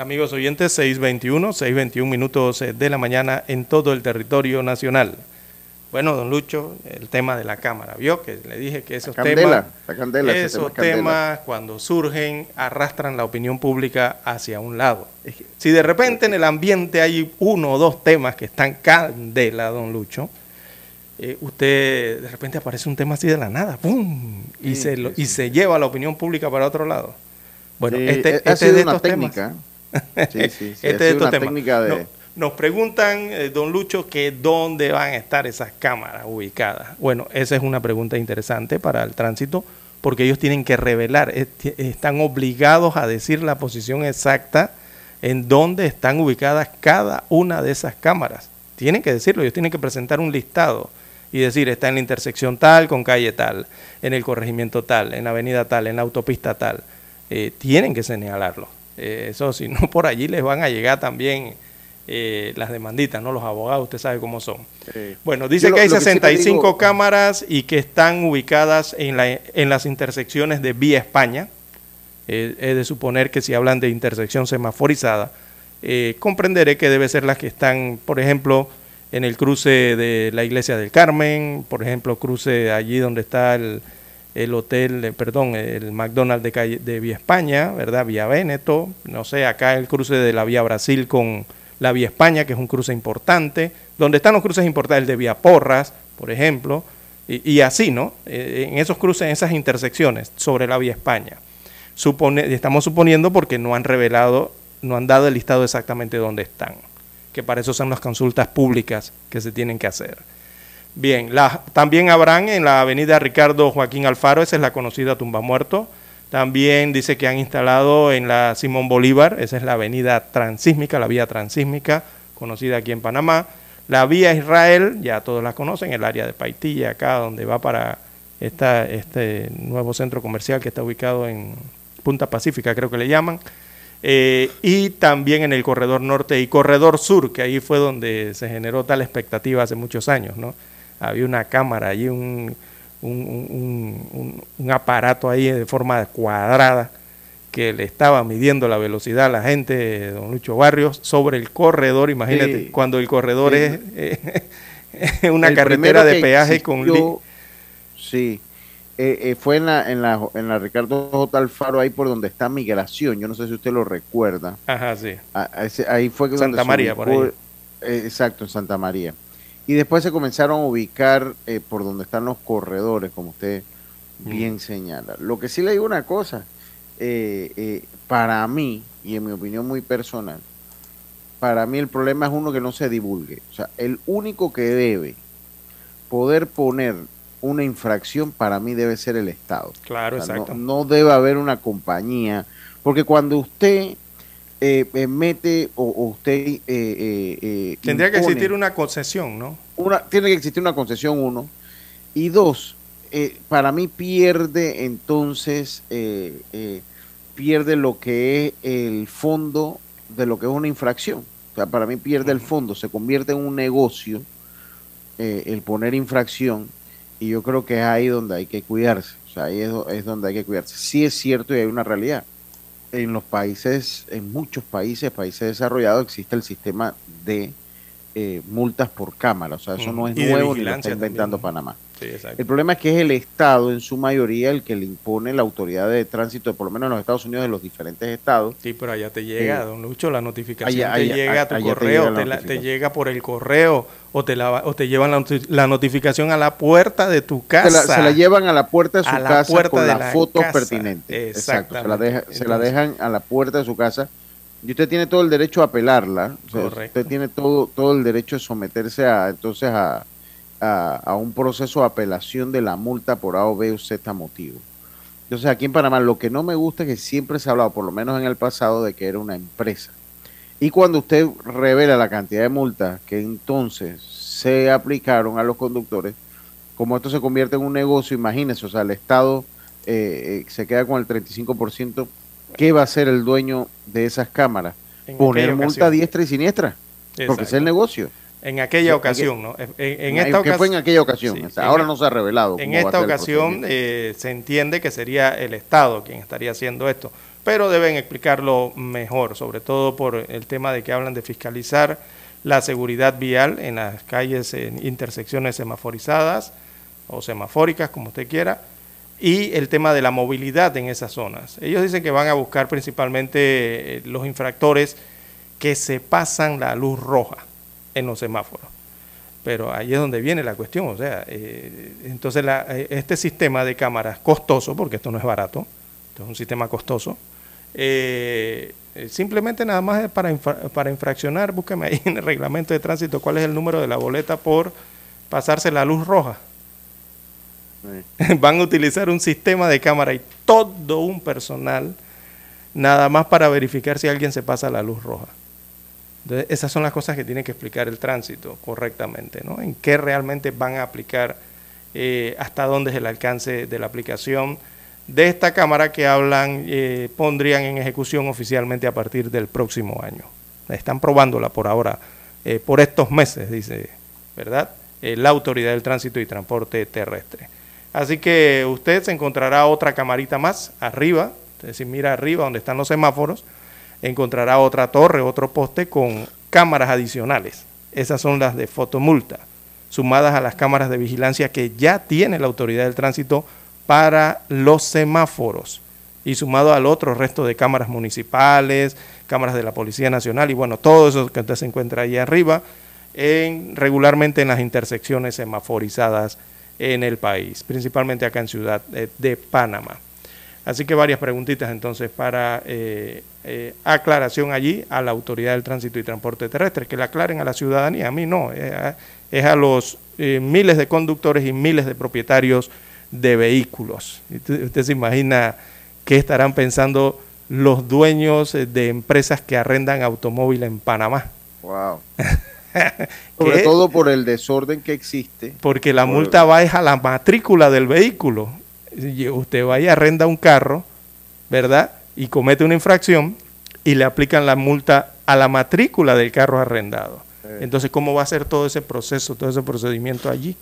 amigos oyentes, 6.21, 6.21 minutos eh, de la mañana en todo el territorio nacional. Bueno, don Lucho, el tema de la Cámara, vio que le dije que esos temas, esos temas cuando surgen arrastran la opinión pública hacia un lado. Si de repente en el ambiente hay uno o dos temas que están candela, don Lucho, eh, usted de repente aparece un tema así de la nada, ¡pum! Y, se, lo, y se lleva la opinión pública para otro lado. Bueno, este, este es de una estos técnica. Sí, sí, este de estos temas. De... No, nos preguntan, eh, don Lucho, que dónde van a estar esas cámaras ubicadas. Bueno, esa es una pregunta interesante para el tránsito, porque ellos tienen que revelar, están obligados a decir la posición exacta en dónde están ubicadas cada una de esas cámaras. Tienen que decirlo, ellos tienen que presentar un listado y decir, está en la intersección tal, con calle tal, en el corregimiento tal, en la avenida tal, en la autopista tal. Eh, tienen que señalarlo. Eh, eso, si no, por allí les van a llegar también eh, las demanditas, ¿no? Los abogados, usted sabe cómo son. Bueno, dice que hay 65 cámaras y que están ubicadas en, la, en las intersecciones de Vía España. es de suponer que si hablan de intersección semaforizada, comprenderé que debe ser las que están, por ejemplo, en el cruce de la Iglesia del Carmen, por ejemplo, cruce allí donde está el el hotel, eh, perdón, el McDonald's de, calle, de Vía España, ¿verdad? Vía Véneto, no sé, acá el cruce de la Vía Brasil con la Vía España, que es un cruce importante, donde están los cruces importantes, el de Vía Porras, por ejemplo, y, así, ¿no? Eh, en esos cruces, en esas intersecciones sobre la vía España. Supone, estamos suponiendo porque no han revelado, no han dado el listado exactamente dónde están, que para eso son las consultas públicas que se tienen que hacer. Bien, también habrán en la avenida Ricardo Joaquín Alfaro, esa es la conocida tumba muerto. También dice que han instalado en la Simón Bolívar, esa es la avenida transísmica, la vía transísmica, conocida aquí en Panamá. La vía Israel, ya todos la conocen, el área de Paitilla, acá donde va para esta, este nuevo centro comercial que está ubicado en Punta Pacífica, creo que le llaman. Eh, y también en el corredor norte y corredor sur, que ahí fue donde se generó tal expectativa hace muchos años, ¿no? Había una cámara allí, un, un, aparato ahí de forma cuadrada que le estaba midiendo la velocidad a la gente, don Lucho Barrios, sobre el corredor. Imagínate, cuando el corredor es una carretera de peaje con... Sí, eh, eh, fue en la, en, la, en la Ricardo J. Alfaro, ahí por donde está Migración. Yo no sé si usted lo recuerda. Ajá, sí. ahí fue Santa María, por ahí. Eh, exacto, en Santa María. Y después se comenzaron a ubicar eh, por donde están los corredores, como usted bien señala. Lo que sí le digo una cosa, eh, eh, para mí, y en mi opinión muy personal, para mí el problema es uno que no se divulgue. O sea, el único que debe poder poner una infracción para mí debe ser el Estado. Claro, exacto. no, debe haber una compañía, porque cuando usted eh, eh, mete o, usted... Eh, eh, Tendría que existir una concesión, ¿no? Una, tiene que existir una concesión, uno. Y dos, para mí pierde entonces, pierde lo que es el fondo de lo que es una infracción. O sea, para mí pierde el fondo, se convierte en un negocio el poner infracción y yo creo que es ahí donde hay que cuidarse. O sea, ahí es, es donde hay que cuidarse. Sí es cierto y hay una realidad en los países, en muchos países, países desarrollados, existe el sistema de eh, multas por cámara. O sea, eso no es nuevo ni lo está inventando Panamá. El problema es que es el Estado, en su mayoría, el que le impone la autoridad de tránsito, por lo menos en los Estados Unidos, de los diferentes estados. Sí, pero allá te llega, eh, don Lucho, la notificación te llega a tu correo, te, llega por el correo o te, la, o te llevan la, notificación a la puerta de tu casa. Se la, llevan a la puerta de su casa con las fotos pertinentes. Exacto, se la, se la dejan a la puerta de su casa y usted tiene todo el derecho a apelarla. usted tiene todo, todo el derecho de someterse a entonces a, a, un proceso de apelación de la multa por A o B o Z motivo. Entonces aquí en Panamá lo que no me gusta es que siempre se ha hablado, por lo menos en el pasado, de que era una empresa. Y cuando usted revela la cantidad de multas que entonces se aplicaron a los conductores, como esto se convierte en un negocio, imagínese, o sea, el Estado eh, eh, se queda con el 35% ¿qué va a hacer el dueño de esas cámaras? Poner multa diestra y siniestra, porque es el negocio. En aquella ocasión, ¿no? En, esta ¿Qué fue en aquella ocasión? ahora no se ha revelado. En esta ocasión eh, se entiende que sería el Estado quien estaría haciendo esto, pero deben explicarlo mejor, sobre todo por el tema de que hablan de fiscalizar la seguridad vial en las calles, en intersecciones semaforizadas o semafóricas, como usted quiera, y el tema de la movilidad en esas zonas. Ellos dicen que van a buscar principalmente eh, los infractores que se pasan la luz roja en los semáforos. Pero ahí es donde viene la cuestión, o sea, eh, entonces eh, este sistema de cámaras costoso, porque esto no es barato, esto es un sistema costoso, simplemente nada más para, para infraccionar, búsqueme ahí en el reglamento de tránsito cuál es el número de la boleta por pasarse la luz roja Van a utilizar un sistema de cámara y todo un personal nada más para verificar si alguien se pasa la luz roja. Entonces, esas son las cosas que tiene que explicar el tránsito correctamente, ¿no? En qué realmente van a aplicar, eh, hasta dónde es el alcance de la aplicación de esta cámara que hablan, eh, pondrían en ejecución oficialmente a partir del próximo año. Están probándola por ahora, eh, por estos meses, dice, ¿verdad? la Autoridad del Tránsito y Transporte Terrestre. Así que usted se encontrará otra camarita más arriba, es decir, mira arriba donde están los semáforos, encontrará otra torre, otro poste con cámaras adicionales. Esas son las de fotomulta, sumadas a las cámaras de vigilancia que ya tiene la autoridad del tránsito para los semáforos y sumado al otro resto de cámaras municipales, cámaras de la Policía Nacional y bueno, todo eso que usted se encuentra ahí arriba en, regularmente en las intersecciones semaforizadas en el país, principalmente acá en Ciudad de Panamá. Así que varias preguntitas entonces para eh, eh, aclaración allí a la Autoridad del Tránsito y Transporte Terrestre, que le aclaren a la ciudadanía, a mí no, es a los eh, miles de conductores y miles de propietarios de vehículos. Usted, se imagina qué estarán pensando los dueños de empresas que arrendan automóviles en Panamá. Wow. Sobre todo por el desorden que existe. Porque la multa va a la matrícula del vehículo usted va y arrenda un carro, ¿verdad? Y comete una infracción y le aplican la multa a la matrícula del carro arrendado. Entonces, ¿cómo va a ser todo ese proceso, todo ese procedimiento allí?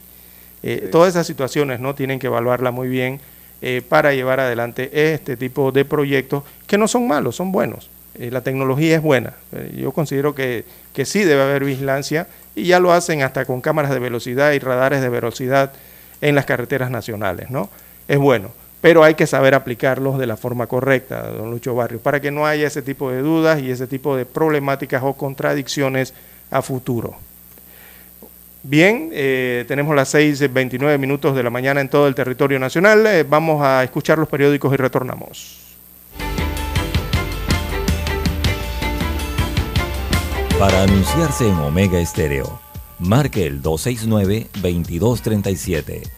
Eh, todas esas situaciones no tienen que evaluarla muy bien eh, para llevar adelante este tipo de proyectos que no son malos, son buenos. Eh, la tecnología es buena. yo considero que, que sí debe haber vigilancia y ya lo hacen hasta con cámaras de velocidad y radares de velocidad en las carreteras nacionales, ¿no? es bueno, pero hay que saber aplicarlos de la forma correcta, don Lucho Barrio, para que no haya ese tipo de dudas y ese tipo de problemáticas o contradicciones a futuro. Bien, eh, tenemos las 6.29 minutos de la mañana en todo el territorio nacional. Eh, vamos a escuchar los periódicos y retornamos. Para anunciarse en Omega Estéreo, marque el 269-2237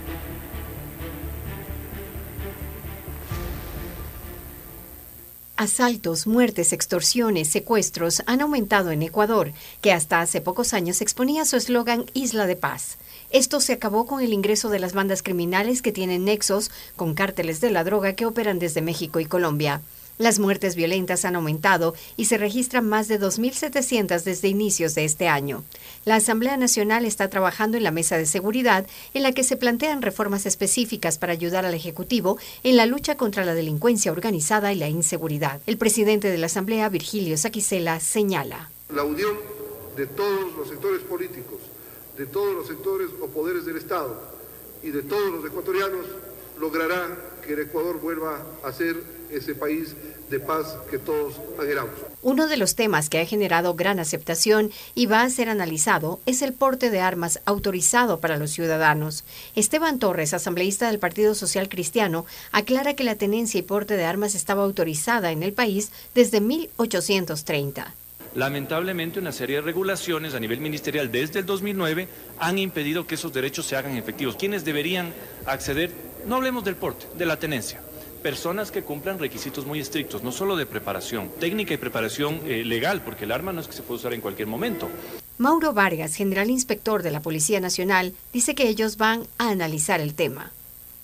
Asaltos, muertes, extorsiones, secuestros han aumentado en Ecuador, que hasta hace pocos años exponía su eslogan Isla de Paz. Esto se acabó con el ingreso de las bandas criminales que tienen nexos con cárteles de la droga que operan desde México y Colombia. Las muertes violentas han aumentado y se registran más de 2.700 desde inicios de este año. La Asamblea Nacional está trabajando en la mesa de seguridad en la que se plantean reformas específicas para ayudar al Ejecutivo en la lucha contra la delincuencia organizada y la inseguridad. El presidente de la Asamblea, Virgilio Saquicela, señala. La unión de todos los sectores políticos, de todos los sectores o poderes del Estado y de todos los ecuatorianos logrará que el Ecuador vuelva a ser ese país de paz que todos anhelamos. Uno de los temas que ha generado gran aceptación y va a ser analizado es el porte de armas autorizado para los ciudadanos. Esteban Torres, asambleísta del Partido Social Cristiano, aclara que la tenencia y porte de armas estaba autorizada en el país desde 1830. Lamentablemente, una serie de regulaciones a nivel ministerial desde el 2009 han impedido que esos derechos se hagan efectivos. ¿Quiénes deberían acceder? No hablemos del porte, de la tenencia personas que cumplan requisitos muy estrictos, no solo de preparación, técnica y preparación eh, legal, porque el arma no es que se puede usar en cualquier momento. Mauro Vargas, general inspector de la Policía Nacional, dice que ellos van a analizar el tema.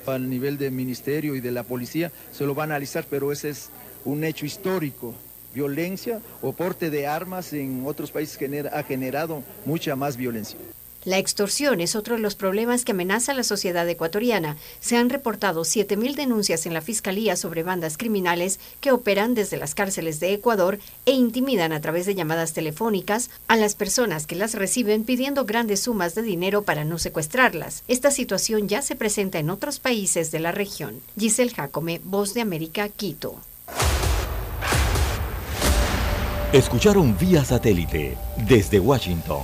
A nivel del ministerio y de la policía se lo va a analizar, pero ese es un hecho histórico. Violencia o porte de armas en otros países ha generado mucha más violencia. La extorsión es otro de los problemas que amenaza a la sociedad ecuatoriana. Se han reportado 7.000 denuncias en la Fiscalía sobre bandas criminales que operan desde las cárceles de Ecuador e intimidan a través de llamadas telefónicas a las personas que las reciben pidiendo grandes sumas de dinero para no secuestrarlas. Esta situación ya se presenta en otros países de la región. Giselle Jacome, Voz de América, Quito. Escucharon vía satélite desde Washington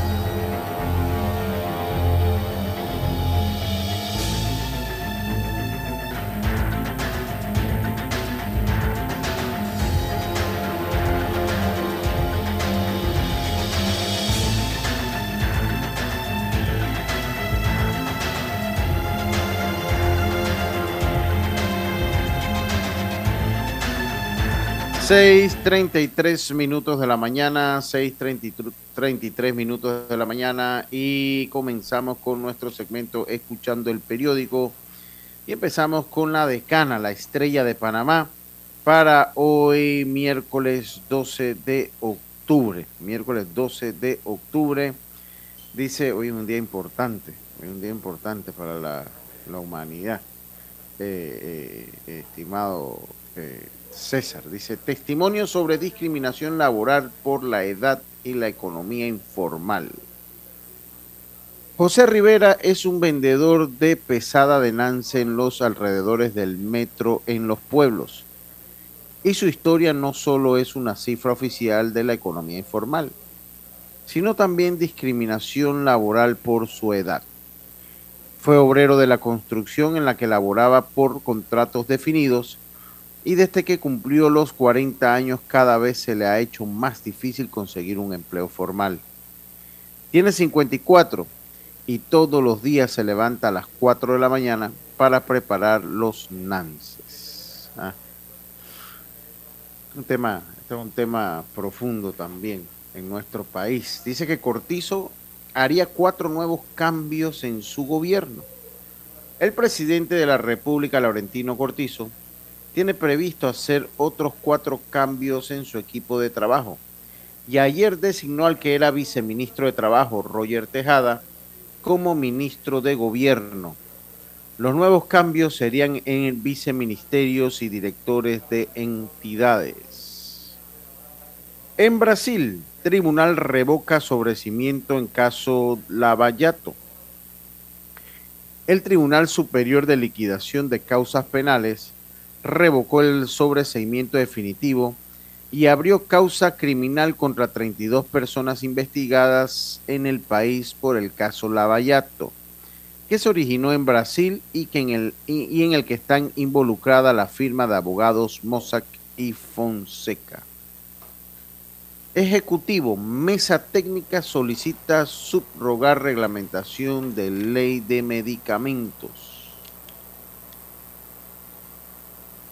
6.33 minutos de la mañana, 6.33 minutos de la mañana y comenzamos con nuestro segmento Escuchando el periódico y empezamos con la decana, la estrella de Panamá, para hoy miércoles 12 de octubre. Miércoles 12 de octubre. Dice, hoy es un día importante, hoy es un día importante para la, la humanidad, eh, eh, estimado eh, César. Dice, testimonio sobre discriminación laboral por la edad y la economía informal. José Rivera es un vendedor de pesada de en los alrededores del metro en los pueblos. Y su historia no solo es una cifra oficial de la economía informal, sino también discriminación laboral por su edad. Fue obrero de la construcción en la que laboraba por contratos definidos y desde que cumplió los 40 años cada vez se le ha hecho más difícil conseguir un empleo formal. Tiene 54 y todos los días se levanta a las 4 de la mañana para preparar los nances. Ah. Un tema, este es un tema profundo también en nuestro país. Dice que Cortizo haría cuatro nuevos cambios en su gobierno. El presidente de la República, Laurentino Cortizo, tiene previsto hacer otros cuatro cambios en su equipo de trabajo. Y ayer designó al que era viceministro de Trabajo, Roger Tejada, como ministro de Gobierno. Los nuevos cambios serían en viceministerios y directores de entidades. En Brasil, tribunal revoca sobrecimiento en caso Lavallato. El Tribunal Superior de Liquidación de Causas Penales revocó el sobreseimiento definitivo y abrió causa criminal contra 32 personas investigadas en el país por el caso Lavallato, que se originó en Brasil y, que en el, y en el que están involucrada la firma de abogados Mossack y Fonseca. Ejecutivo, Mesa Técnica solicita subrogar reglamentación de ley de medicamentos.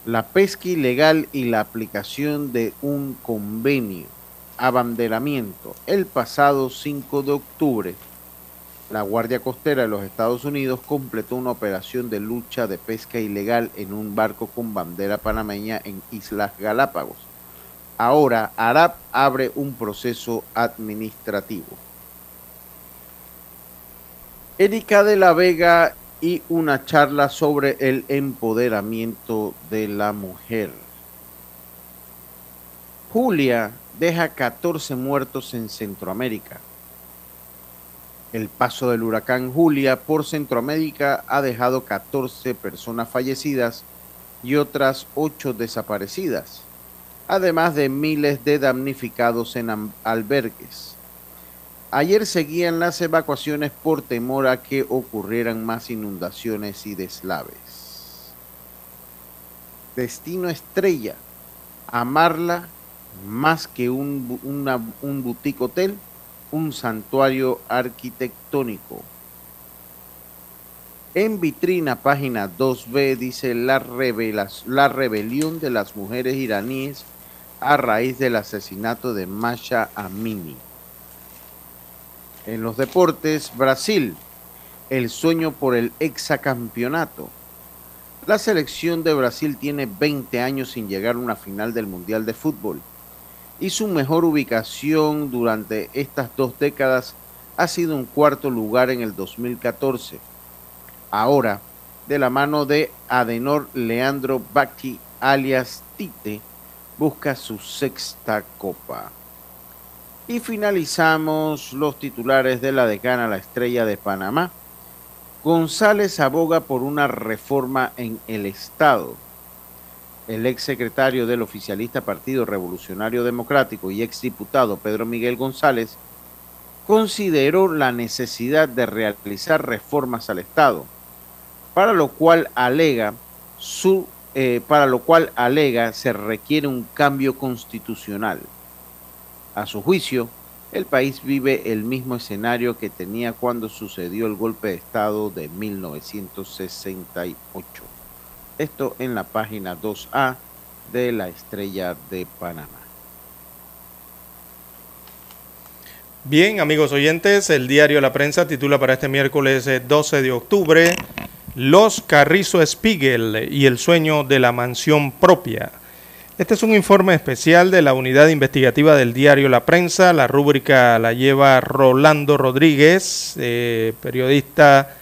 la pesca ilegal y la aplicación de un convenio, abanderamiento. El pasado 5 de octubre, la Guardia Costera de los Estados Unidos completó una operación de lucha de pesca ilegal en un barco con bandera panameña en Islas Galápagos. Ahora, ARAP abre un proceso administrativo. Erika de la Vega y una charla sobre el empoderamiento de la mujer. Julia deja 14 muertos en Centroamérica. El paso del huracán Julia por Centroamérica ha dejado 14 personas fallecidas y otras 8 desaparecidas, además de miles de damnificados en albergues. Ayer seguían las evacuaciones por temor a que ocurrieran más inundaciones y deslaves. Destino estrella, amarla más que un, un boutique hotel, un santuario arquitectónico. En vitrina, página 2B, dice la, la rebelión de las mujeres iraníes a raíz del asesinato de Masha Amini. En los deportes, Brasil, el sueño por el hexacampeonato. La selección de Brasil tiene 20 años sin llegar a una final del Mundial de Fútbol y su mejor ubicación durante estas dos décadas ha sido un cuarto lugar en el 2014. Ahora, de la mano de Adenor Leandro Bacchi alias Tite, busca su sexta copa. Y finalizamos los titulares de la decana La Estrella de Panamá. González aboga por una reforma en el Estado. El ex secretario del oficialista Partido Revolucionario Democrático y ex diputado Pedro Miguel González consideró la necesidad de realizar reformas al Estado, para lo cual alega su, eh, para lo cual alega se requiere un cambio constitucional. A su juicio, el país vive el mismo escenario que tenía cuando sucedió el golpe de Estado de 1968. Esto en la página 2A de la Estrella de Panamá. Bien, amigos oyentes, el diario La Prensa titula para este miércoles 12 eh, de octubre Los Carrizo Spiegel y el sueño de la mansión propia. Este es un informe especial de la unidad investigativa del diario La Prensa. La rúbrica la lleva Rolando Rodríguez, eh, periodista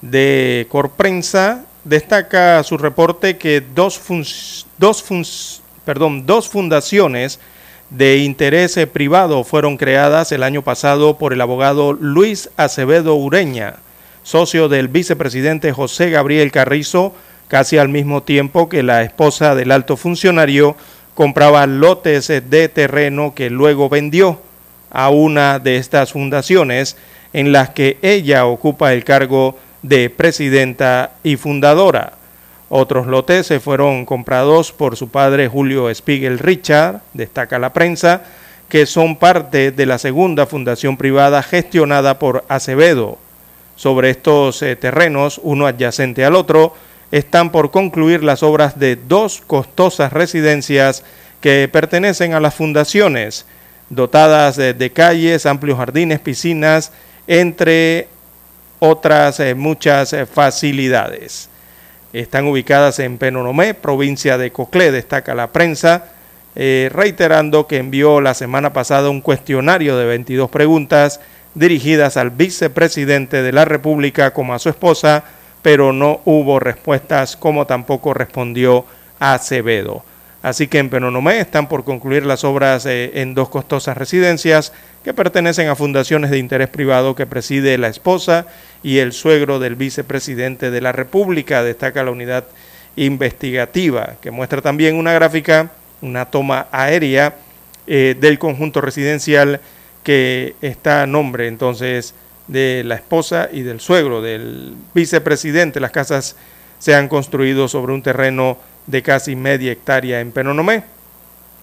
de Corprensa. Destaca su reporte que dos, fundaciones de interés privado fueron creadas el año pasado por el abogado Luis Acevedo Ureña, socio del vicepresidente José Gabriel Carrizo, casi al mismo tiempo que la esposa del alto funcionario compraba lotes de terreno que luego vendió a una de estas fundaciones en las que ella ocupa el cargo de presidenta y fundadora. Otros lotes se fueron comprados por su padre Julio Spiegel Richard, destaca la prensa, que son parte de la segunda fundación privada gestionada por Acevedo. Sobre estos eh, terrenos, uno adyacente al otro, están por concluir las obras de dos costosas residencias que pertenecen a las fundaciones, dotadas de, calles, amplios jardines, piscinas, entre otras eh, muchas eh, facilidades. Están ubicadas en Penonomé, provincia de Coclé, destaca la prensa, reiterando que envió la semana pasada un cuestionario de 22 preguntas dirigidas al vicepresidente de la República como a su esposa, pero no hubo respuestas como tampoco respondió Acevedo. Así que en Penonomé están por concluir las obras eh, en dos costosas residencias que pertenecen a fundaciones de interés privado que preside la esposa y el suegro del vicepresidente de la República, destaca la unidad investigativa, que muestra también una gráfica, una toma aérea eh, del conjunto residencial que está a nombre entonces de la esposa y del suegro del vicepresidente. Las casas se han construido sobre un terreno de casi media hectárea en Penonomé.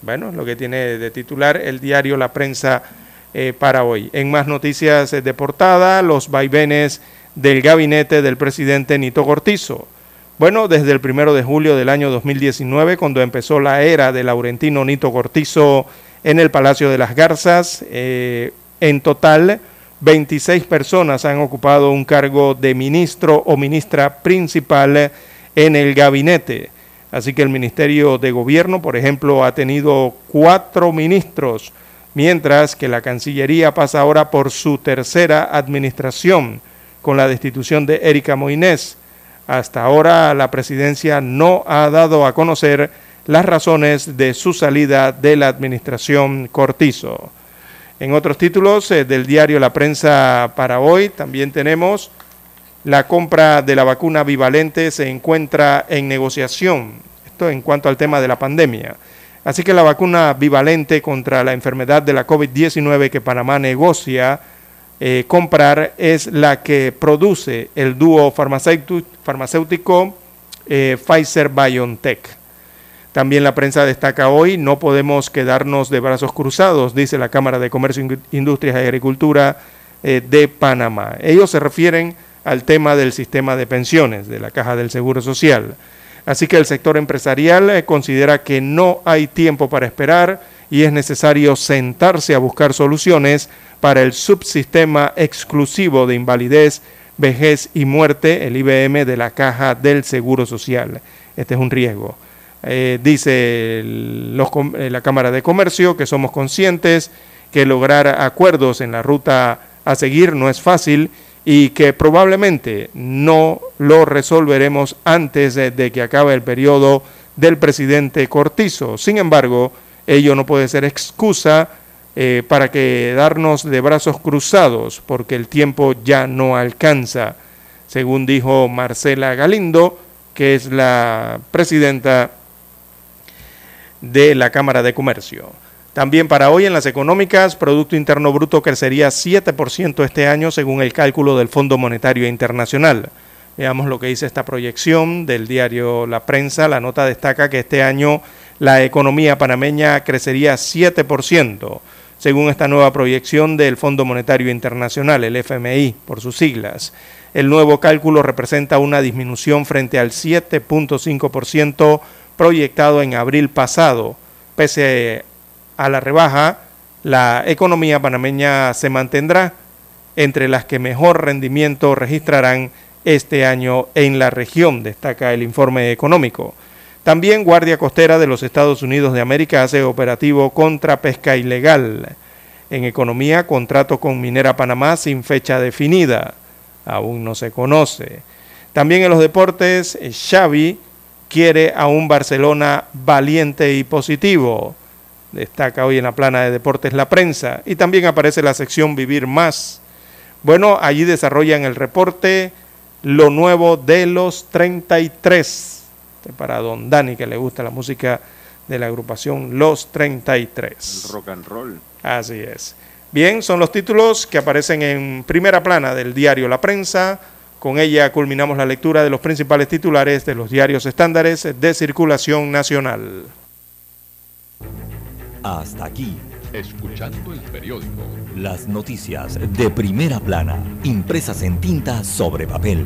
Bueno, lo que tiene de titular el diario La Prensa eh, para hoy. En más noticias de portada, los vaivenes del gabinete del presidente Nito Cortizo. Bueno, desde el primero de julio del año 2019, cuando empezó la era de Laurentino Nito Cortizo en el Palacio de las Garzas, eh, en total 26 personas han ocupado un cargo de ministro o ministra principal en el gabinete. Así que el Ministerio de Gobierno, por ejemplo, ha tenido cuatro ministros mientras que la Cancillería pasa ahora por su tercera administración con la destitución de Erika Moinés. Hasta ahora la presidencia no ha dado a conocer las razones de su salida de la administración Cortizo. En otros títulos eh, del diario La Prensa para hoy también tenemos la compra de la vacuna bivalente se encuentra en negociación. Esto en cuanto al tema de la pandemia. Así que la vacuna bivalente contra la enfermedad de la COVID-19 que Panamá negocia eh, comprar es la que produce el dúo farmacéutico eh, Pfizer BioNTech. También la prensa destaca hoy, no podemos quedarnos de brazos cruzados, dice la Cámara de Comercio, Industrias y Agricultura eh, de Panamá. Ellos se refieren al tema del sistema de pensiones de la Caja del Seguro Social. Así que el sector empresarial eh, considera que no hay tiempo para esperar y es necesario sentarse a buscar soluciones para el subsistema exclusivo de invalidez, vejez y muerte, el IBM de la Caja del Seguro Social. Este es un riesgo. Eh, dice eh, la Cámara de Comercio que somos conscientes que lograr acuerdos en la ruta a seguir no es fácil y que probablemente no lo resolveremos antes de, que acabe el periodo del presidente Cortizo. Sin embargo, ello no puede ser excusa eh, para quedarnos de brazos cruzados, porque el tiempo ya no alcanza, según dijo Marcela Galindo, que es la presidenta de la Cámara de Comercio. También para hoy en las económicas, Producto Interno Bruto crecería 7% este año según el cálculo del Fondo Monetario Internacional. Veamos lo que dice esta proyección del diario La Prensa. La nota destaca que este año la economía panameña crecería 7%, según esta nueva proyección del Fondo Monetario Internacional, el FMI, por sus siglas. El nuevo cálculo representa una disminución frente al 7.5% proyectado en abril pasado. Pese a la rebaja, la economía panameña se mantendrá entre las que mejor rendimiento registrarán este año en la región, destaca el informe económico. También Guardia Costera de los Estados Unidos de América hace operativo contra pesca ilegal. En economía, contrato con Minera Panamá sin fecha definida. Aún no se conoce. También en los deportes, Xavi quiere a un Barcelona valiente y positivo. Destaca hoy en la plana de deportes la prensa. Y también aparece la sección Vivir Más. Bueno, allí desarrollan el reporte lo nuevo de los 33. Este para don Dani, que le gusta la música de la agrupación Los 33. rock and roll. Así es. Bien, son los títulos que aparecen en primera plana del diario La Prensa. Con ella culminamos la lectura de los principales titulares de los diarios estándares de circulación nacional. Hasta aquí. Escuchando el periódico. Las noticias de primera plana, impresas en tinta sobre papel.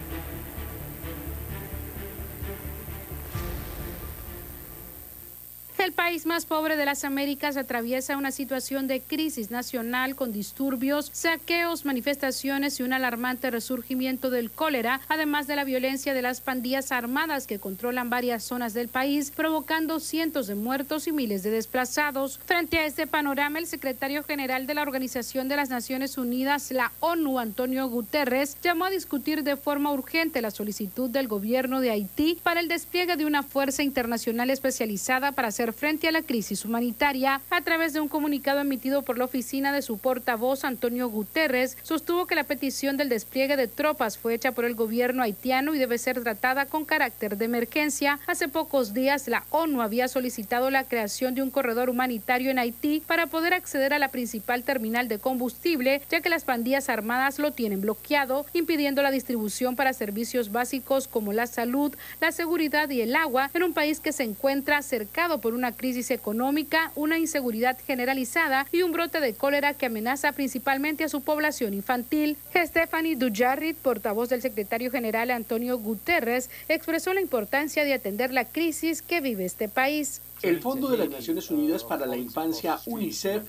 País más pobre de las Américas atraviesa una situación de crisis nacional con disturbios, saqueos, manifestaciones y un alarmante resurgimiento del cólera, además de la violencia de las pandillas armadas que controlan varias zonas del país, provocando cientos de muertos y miles de desplazados. Frente a este panorama, el secretario general de la Organización de las Naciones Unidas, la ONU, Antonio Guterres, llamó a discutir de forma urgente la solicitud del gobierno de Haití para el despliegue de una fuerza internacional especializada para hacer frente a la crisis humanitaria. A través de un comunicado emitido por la oficina de su portavoz, Antonio Guterres, sostuvo que la petición del despliegue de tropas fue hecha por el gobierno haitiano y debe ser tratada con carácter de emergencia. Hace pocos días, la ONU había solicitado la creación de un corredor humanitario en Haití para poder acceder a la principal terminal de combustible, ya que las pandillas armadas lo tienen bloqueado, impidiendo la distribución para servicios básicos como la salud, la seguridad y el agua en un país que se encuentra cercado por una crisis económica, una inseguridad generalizada y un brote de cólera que amenaza principalmente a su población infantil. Stephanie Dujarric, portavoz del secretario general Antonio Guterres, expresó la importancia de atender la crisis que vive este país. El Fondo de las Naciones Unidas para la Infancia, UNICEF,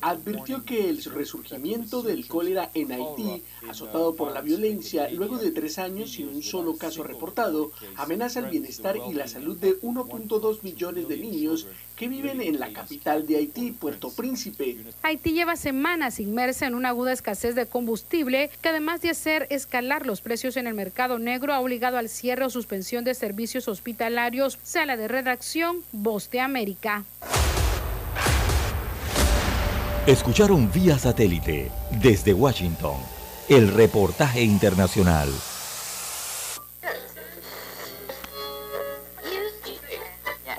advirtió que el resurgimiento del cólera en Haití, azotado por la violencia, luego de tres años sin un solo caso reportado, amenaza el bienestar y la salud de 1.2 millones de niños que viven en la capital de Haití, Puerto Príncipe. Haití lleva semanas inmersa en una aguda escasez de combustible que además de hacer escalar los precios en el mercado negro ha obligado al cierre o suspensión de servicios hospitalarios. Sala de redacción, Voz de América. Escucharon vía satélite desde Washington el reportaje internacional.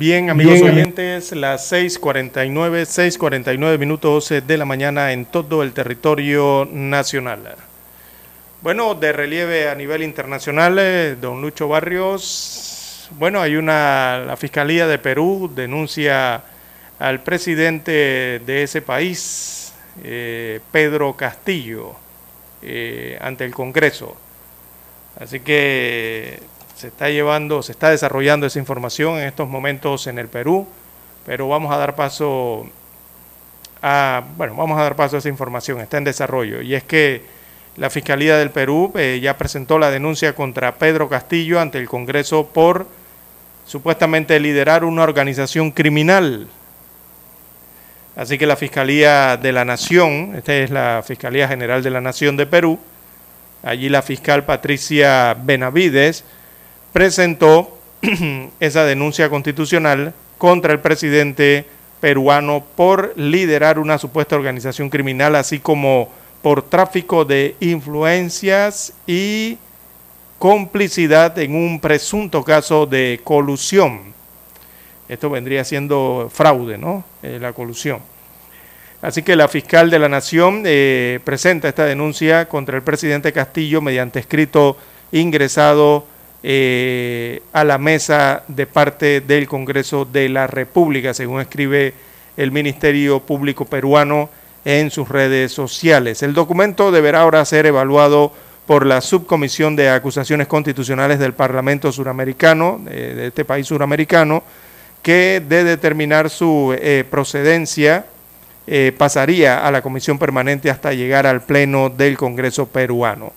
Bien, amigos oyentes, las 6:49, 6:49 minutos de la mañana en todo el territorio nacional. Bueno, de relieve a nivel internacional, eh, don Lucho Barrios, bueno, hay una, la Fiscalía de Perú denuncia al presidente de ese país, eh, Pedro Castillo, eh, ante el Congreso. Así que se está llevando, se está desarrollando esa información en estos momentos en el Perú, pero vamos a dar paso a, bueno, vamos a dar paso a esa información, está en desarrollo, y es que la Fiscalía del Perú eh, ya presentó la denuncia contra Pedro Castillo ante el Congreso por supuestamente liderar una organización criminal. Así que la Fiscalía de la Nación, esta es la Fiscalía General de la Nación de Perú, allí la fiscal Patricia Benavides, presentó esa denuncia constitucional contra el presidente peruano por liderar una supuesta organización criminal, así como por tráfico de influencias y complicidad en un presunto caso de colusión. Esto vendría siendo fraude, ¿no? Eh, la colusión. Así que la fiscal de la Nación eh, presenta esta denuncia contra el presidente Castillo mediante escrito ingresado eh, a la mesa de parte del Congreso de la República, según escribe el Ministerio Público Peruano en sus redes sociales. El documento deberá ahora ser evaluado por la Subcomisión de Acusaciones Constitucionales del Parlamento Suramericano, de este país suramericano, que de determinar su eh, procedencia eh, pasaría a la Comisión Permanente hasta llegar al Pleno del Congreso peruano.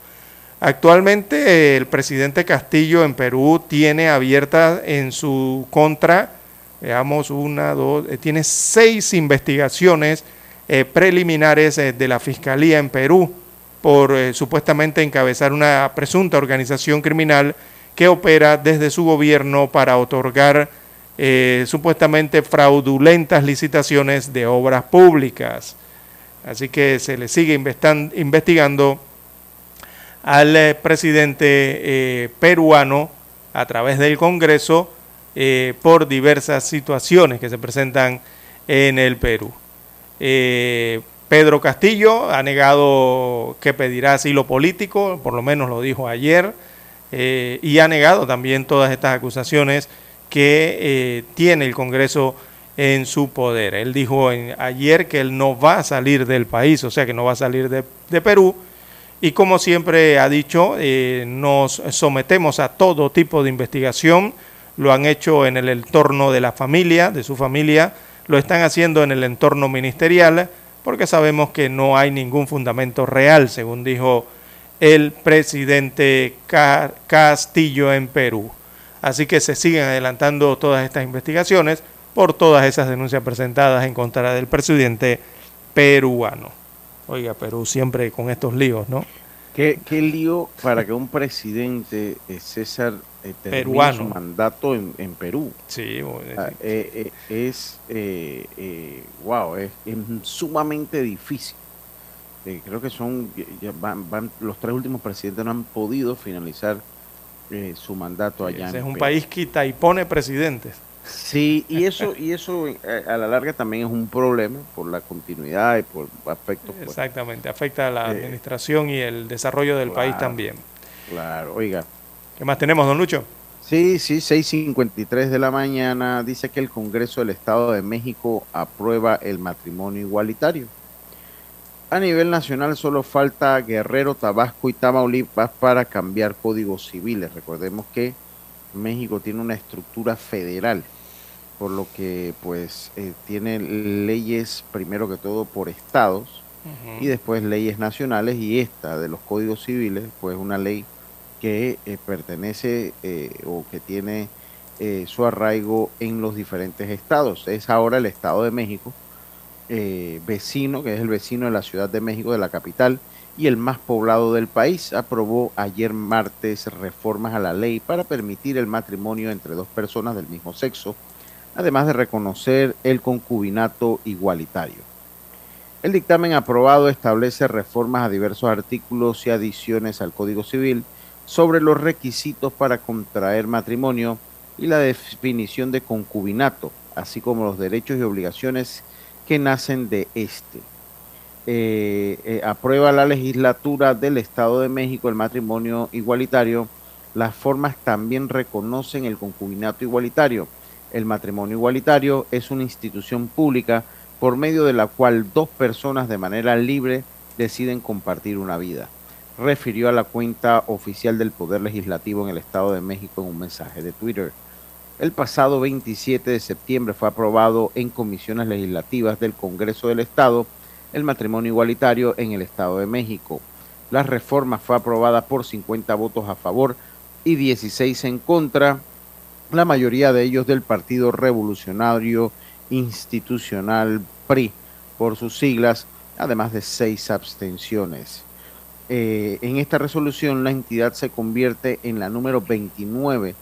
Actualmente el presidente Castillo en Perú tiene abierta en su contra, veamos, una, dos, eh, tiene seis investigaciones eh, preliminares eh, de la Fiscalía en Perú por supuestamente encabezar una presunta organización criminal que opera desde su gobierno para otorgar supuestamente fraudulentas licitaciones de obras públicas. Así que se le sigue investigando al eh, presidente eh, peruano a través del Congreso eh, por diversas situaciones que se presentan en el Perú. Pedro Castillo ha negado que pedirá asilo político, por lo menos lo dijo ayer, y ha negado también todas estas acusaciones que tiene el Congreso en su poder. Él dijo ayer que él no va a salir del país, o sea que no va a salir de Perú, y como siempre ha dicho, eh, nos sometemos a todo tipo de investigación. Lo han hecho en el entorno de la familia, de su familia, lo están haciendo en el entorno ministerial, porque sabemos que no hay ningún fundamento real, según dijo el presidente Castillo en Perú. Así que se siguen adelantando todas estas investigaciones por todas esas denuncias presentadas en contra del presidente peruano. Oiga, Perú siempre con estos líos, ¿no? ¿Qué, qué lío para que un presidente, eh, César, eh, termine su mandato en, en Perú? Sí, ah, eh, es, wow, es, sumamente difícil. creo que son, van, van, los tres últimos presidentes no han podido finalizar su mandato allá. es un país quita y pone presidentes. Sí, y eso, y eso eh, a la larga también es un problema por la continuidad y por aspectos. Pues, Exactamente, afecta a la eh, administración y el desarrollo del país también. Claro, oiga. ¿Qué más tenemos, don Lucho? Sí, sí, 6.53 de la mañana dice que el Congreso del Estado de México aprueba el matrimonio igualitario. A nivel nacional solo falta Guerrero, Tabasco y Tamaulipas para cambiar códigos civiles. Recordemos que México tiene una estructura federal por lo que pues eh, tiene leyes primero que todo por estados y después leyes nacionales y esta de los códigos civiles pues una ley que eh, pertenece eh, o que tiene su arraigo en los diferentes estados. Es ahora el Estado de México, vecino, que es el vecino de la Ciudad de México, de la capital, y el más poblado del país, aprobó ayer martes reformas a la ley para permitir el matrimonio entre dos personas del mismo sexo además de reconocer el concubinato igualitario. El dictamen aprobado establece reformas a diversos artículos y adiciones al Código Civil sobre los requisitos para contraer matrimonio y la definición de concubinato, así como los derechos y obligaciones que nacen de este. Eh, eh, aprueba la legislatura del Estado de México el matrimonio igualitario. Las formas también reconocen el concubinato igualitario el matrimonio igualitario es una institución pública por medio de la cual dos personas de manera libre deciden compartir una vida, refirió a la cuenta oficial del Poder Legislativo en el Estado de México en un mensaje de Twitter. El pasado 27 de septiembre fue aprobado en comisiones legislativas del Congreso del Estado el matrimonio igualitario en el Estado de México. La reforma fue aprobada por 50 votos a favor y 16 en contra la mayoría de ellos del Partido Revolucionario Institucional PRI, por sus siglas, además de seis abstenciones. Eh, en esta resolución la entidad se convierte en la número 29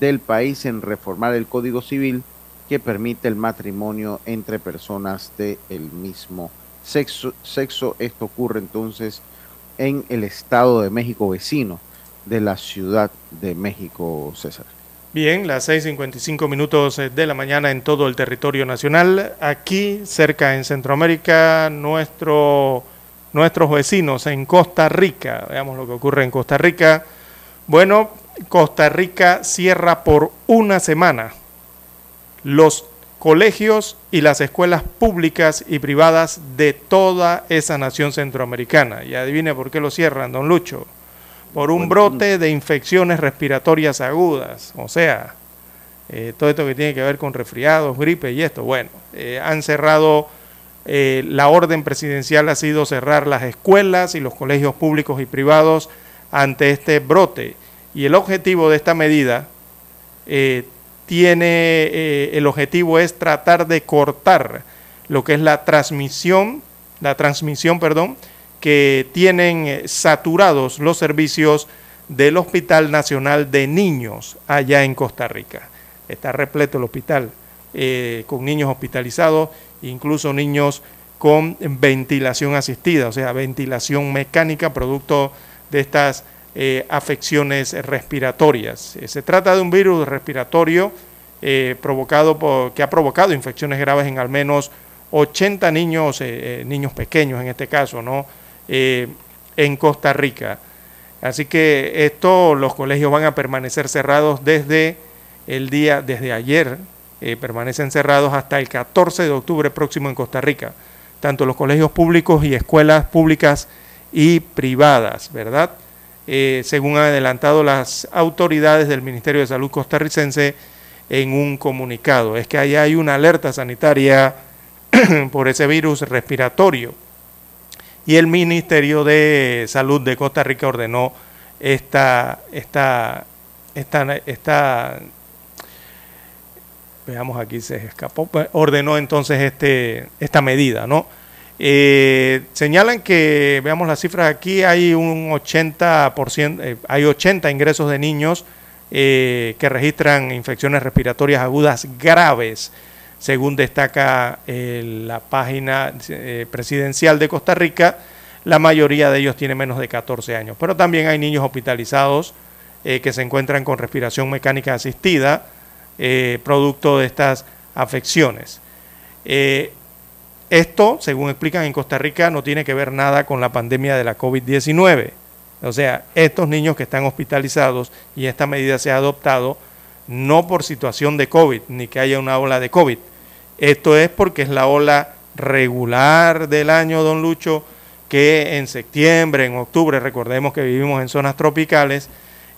del país en reformar el Código Civil que permite el matrimonio entre personas del mismo sexo, sexo. Esto ocurre entonces en el Estado de México vecino de la Ciudad de México, César. Bien, las 6.55 minutos eh, de la mañana en todo el territorio nacional. Aquí, cerca en Centroamérica, nuestro, nuestros vecinos en Costa Rica. Veamos lo que ocurre en Costa Rica. Bueno, Costa Rica cierra por una semana los colegios y las escuelas públicas y privadas de toda esa nación centroamericana. Y adivine por qué lo cierran, don Lucho por un brote de infecciones respiratorias agudas, o sea, eh, todo esto que tiene que ver con resfriados, gripe y esto. Bueno, eh, han cerrado, eh, la orden presidencial ha sido cerrar las escuelas y los colegios públicos y privados ante este brote. Y el objetivo de esta medida tiene, el objetivo es tratar de cortar lo que es la transmisión, la transmisión, perdón, que tienen eh, saturados los servicios del Hospital Nacional de Niños allá en Costa Rica. Está repleto el hospital eh, con niños hospitalizados, incluso niños con ventilación asistida, o sea, ventilación mecánica producto de estas eh, afecciones respiratorias. se trata de un virus respiratorio provocado por, que ha provocado infecciones graves en al menos 80 niños, niños pequeños en este caso, ¿no? Eh, en Costa Rica. Así que esto, los colegios van a permanecer cerrados desde el día, desde ayer, eh, permanecen cerrados hasta el 14 de octubre próximo en Costa Rica, tanto los colegios públicos y escuelas públicas y privadas, ¿verdad? Eh, según han adelantado las autoridades del Ministerio de Salud costarricense en un comunicado. Es que ahí hay una alerta sanitaria por ese virus respiratorio y el Ministerio de Salud de Costa Rica ordenó esta, esta, esta, esta veamos aquí se escapó, pues, ordenó entonces este, esta medida, ¿no? Eh, señalan que, veamos las cifras aquí, hay un 80%, eh, hay 80 ingresos de niños eh, que registran infecciones respiratorias agudas graves según destaca eh, la página eh, presidencial de Costa Rica, la mayoría de ellos tiene menos de 14 años. Pero también hay niños hospitalizados eh, que se encuentran con respiración mecánica asistida, producto de estas afecciones. esto, según explican en Costa Rica, no tiene que ver nada con la pandemia de la COVID-19. O sea, estos niños que están hospitalizados y esta medida se ha adoptado no por situación de COVID, ni que haya una ola de COVID. Esto es porque es la ola regular del año, don Lucho, que en septiembre, en octubre, recordemos que vivimos en zonas tropicales,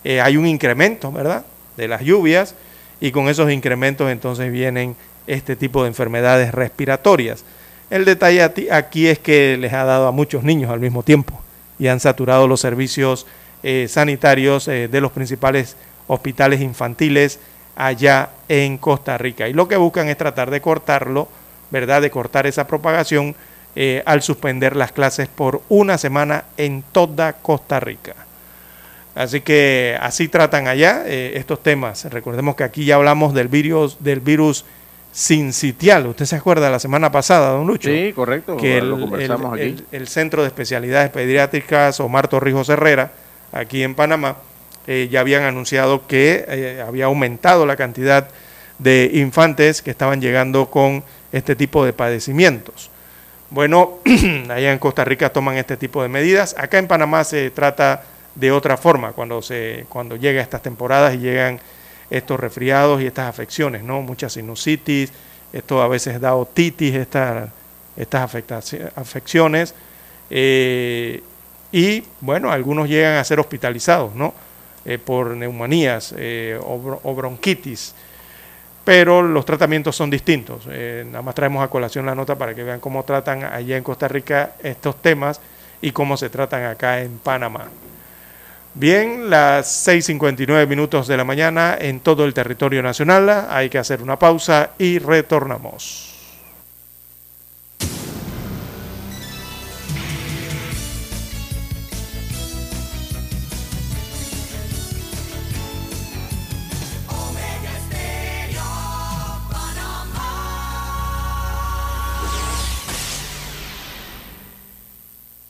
eh, hay un incremento, ¿verdad?, de las lluvias y con esos incrementos entonces vienen este tipo de enfermedades respiratorias. El detalle aquí es que les ha dado a muchos niños al mismo tiempo y han saturado los servicios eh, sanitarios eh, de los principales hospitales infantiles allá en Costa Rica. Y lo que buscan es tratar de cortarlo, ¿verdad? De cortar esa propagación eh, al suspender las clases por una semana en toda Costa Rica. Así que así tratan allá estos temas. Recordemos que aquí ya hablamos del virus, del virus sincitial. ¿Usted se acuerda la semana pasada, don Lucho? Sí, correcto. Que el, lo conversamos aquí. El, Centro de Especialidades Pediátricas Omar Torrijos Herrera, aquí en Panamá, eh, ya habían anunciado que eh, había aumentado la cantidad de infantes que estaban llegando con este tipo de padecimientos. Bueno, allá en Costa Rica toman este tipo de medidas. Acá en Panamá se trata de otra forma cuando se cuando llega estas temporadas y llegan estos resfriados y estas afecciones, ¿no? Muchas sinusitis, esto a veces da otitis, estas afecciones. Eh, y bueno, algunos llegan a ser hospitalizados, ¿no? Eh, por neumonías eh, o, bronquitis. Pero los tratamientos son distintos. nada más traemos a colación la nota para que vean cómo tratan allá en Costa Rica estos temas y cómo se tratan acá en Panamá. Bien, las 6.59 minutos de la mañana en todo el territorio nacional. Hay que hacer una pausa y retornamos.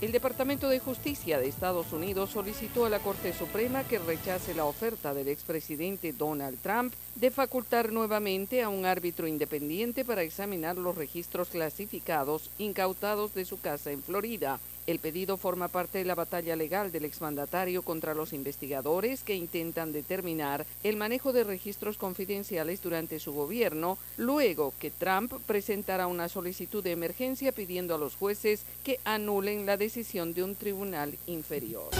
El Departamento de Justicia de Estados Unidos solicitó a la Corte Suprema que rechace la oferta del expresidente Donald Trump de facultar nuevamente a un árbitro independiente para examinar los registros clasificados incautados de su casa en Florida. El pedido forma parte de la batalla legal del exmandatario contra los investigadores que intentan determinar el manejo de registros confidenciales durante su gobierno, luego que Trump presentara una solicitud de emergencia pidiendo a los jueces que anulen la decisión de un tribunal inferior.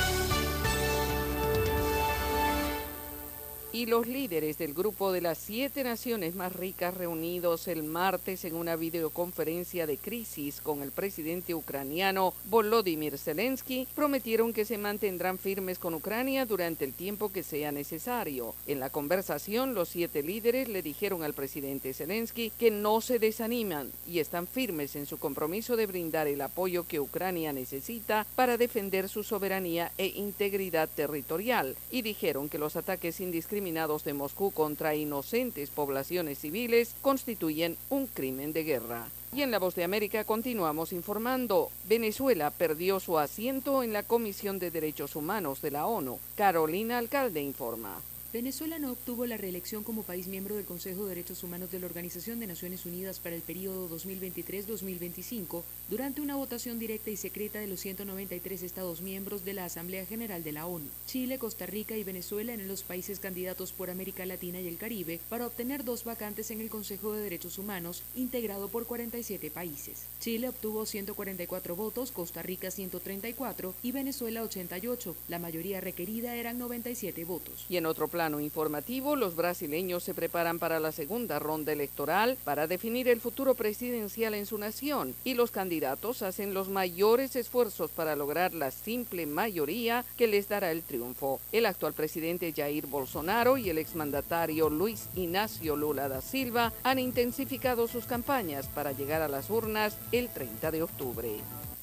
Y los líderes del grupo de las siete naciones más ricas reunidos el martes en una videoconferencia de crisis con el presidente ucraniano Volodymyr Zelensky prometieron que se mantendrán firmes con Ucrania durante el tiempo que sea necesario. En la conversación, los siete líderes le dijeron al presidente Zelensky que no se desaniman y están firmes en su compromiso de brindar el apoyo que Ucrania necesita para defender su soberanía e integridad territorial y dijeron que los ataques indiscriminados de Moscú contra inocentes poblaciones civiles constituyen un crimen de guerra. Y en La Voz de América continuamos informando. Venezuela perdió su asiento en la Comisión de Derechos Humanos de la ONU. Carolina Alcalde informa. Venezuela no obtuvo la reelección como país miembro del Consejo de Derechos Humanos de la Organización de Naciones Unidas para el periodo 2023-2025 durante una votación directa y secreta de los 193 Estados miembros de la Asamblea General de la ONU. Chile, Costa Rica y Venezuela eran los países candidatos por América Latina y el Caribe para obtener dos vacantes en el Consejo de Derechos Humanos integrado por 47 países. Chile obtuvo 144 votos, Costa Rica 134 y Venezuela 88. La mayoría requerida eran 97 votos. Y en otro plano informativo, los brasileños se preparan para la segunda ronda electoral para definir el futuro presidencial en su nación y los candidatos hacen los mayores esfuerzos para lograr la simple mayoría que les dará el triunfo. El actual presidente Jair Bolsonaro y el exmandatario Luis Ignacio Lula da Silva han intensificado sus campañas para llegar a las urnas el 30 de octubre.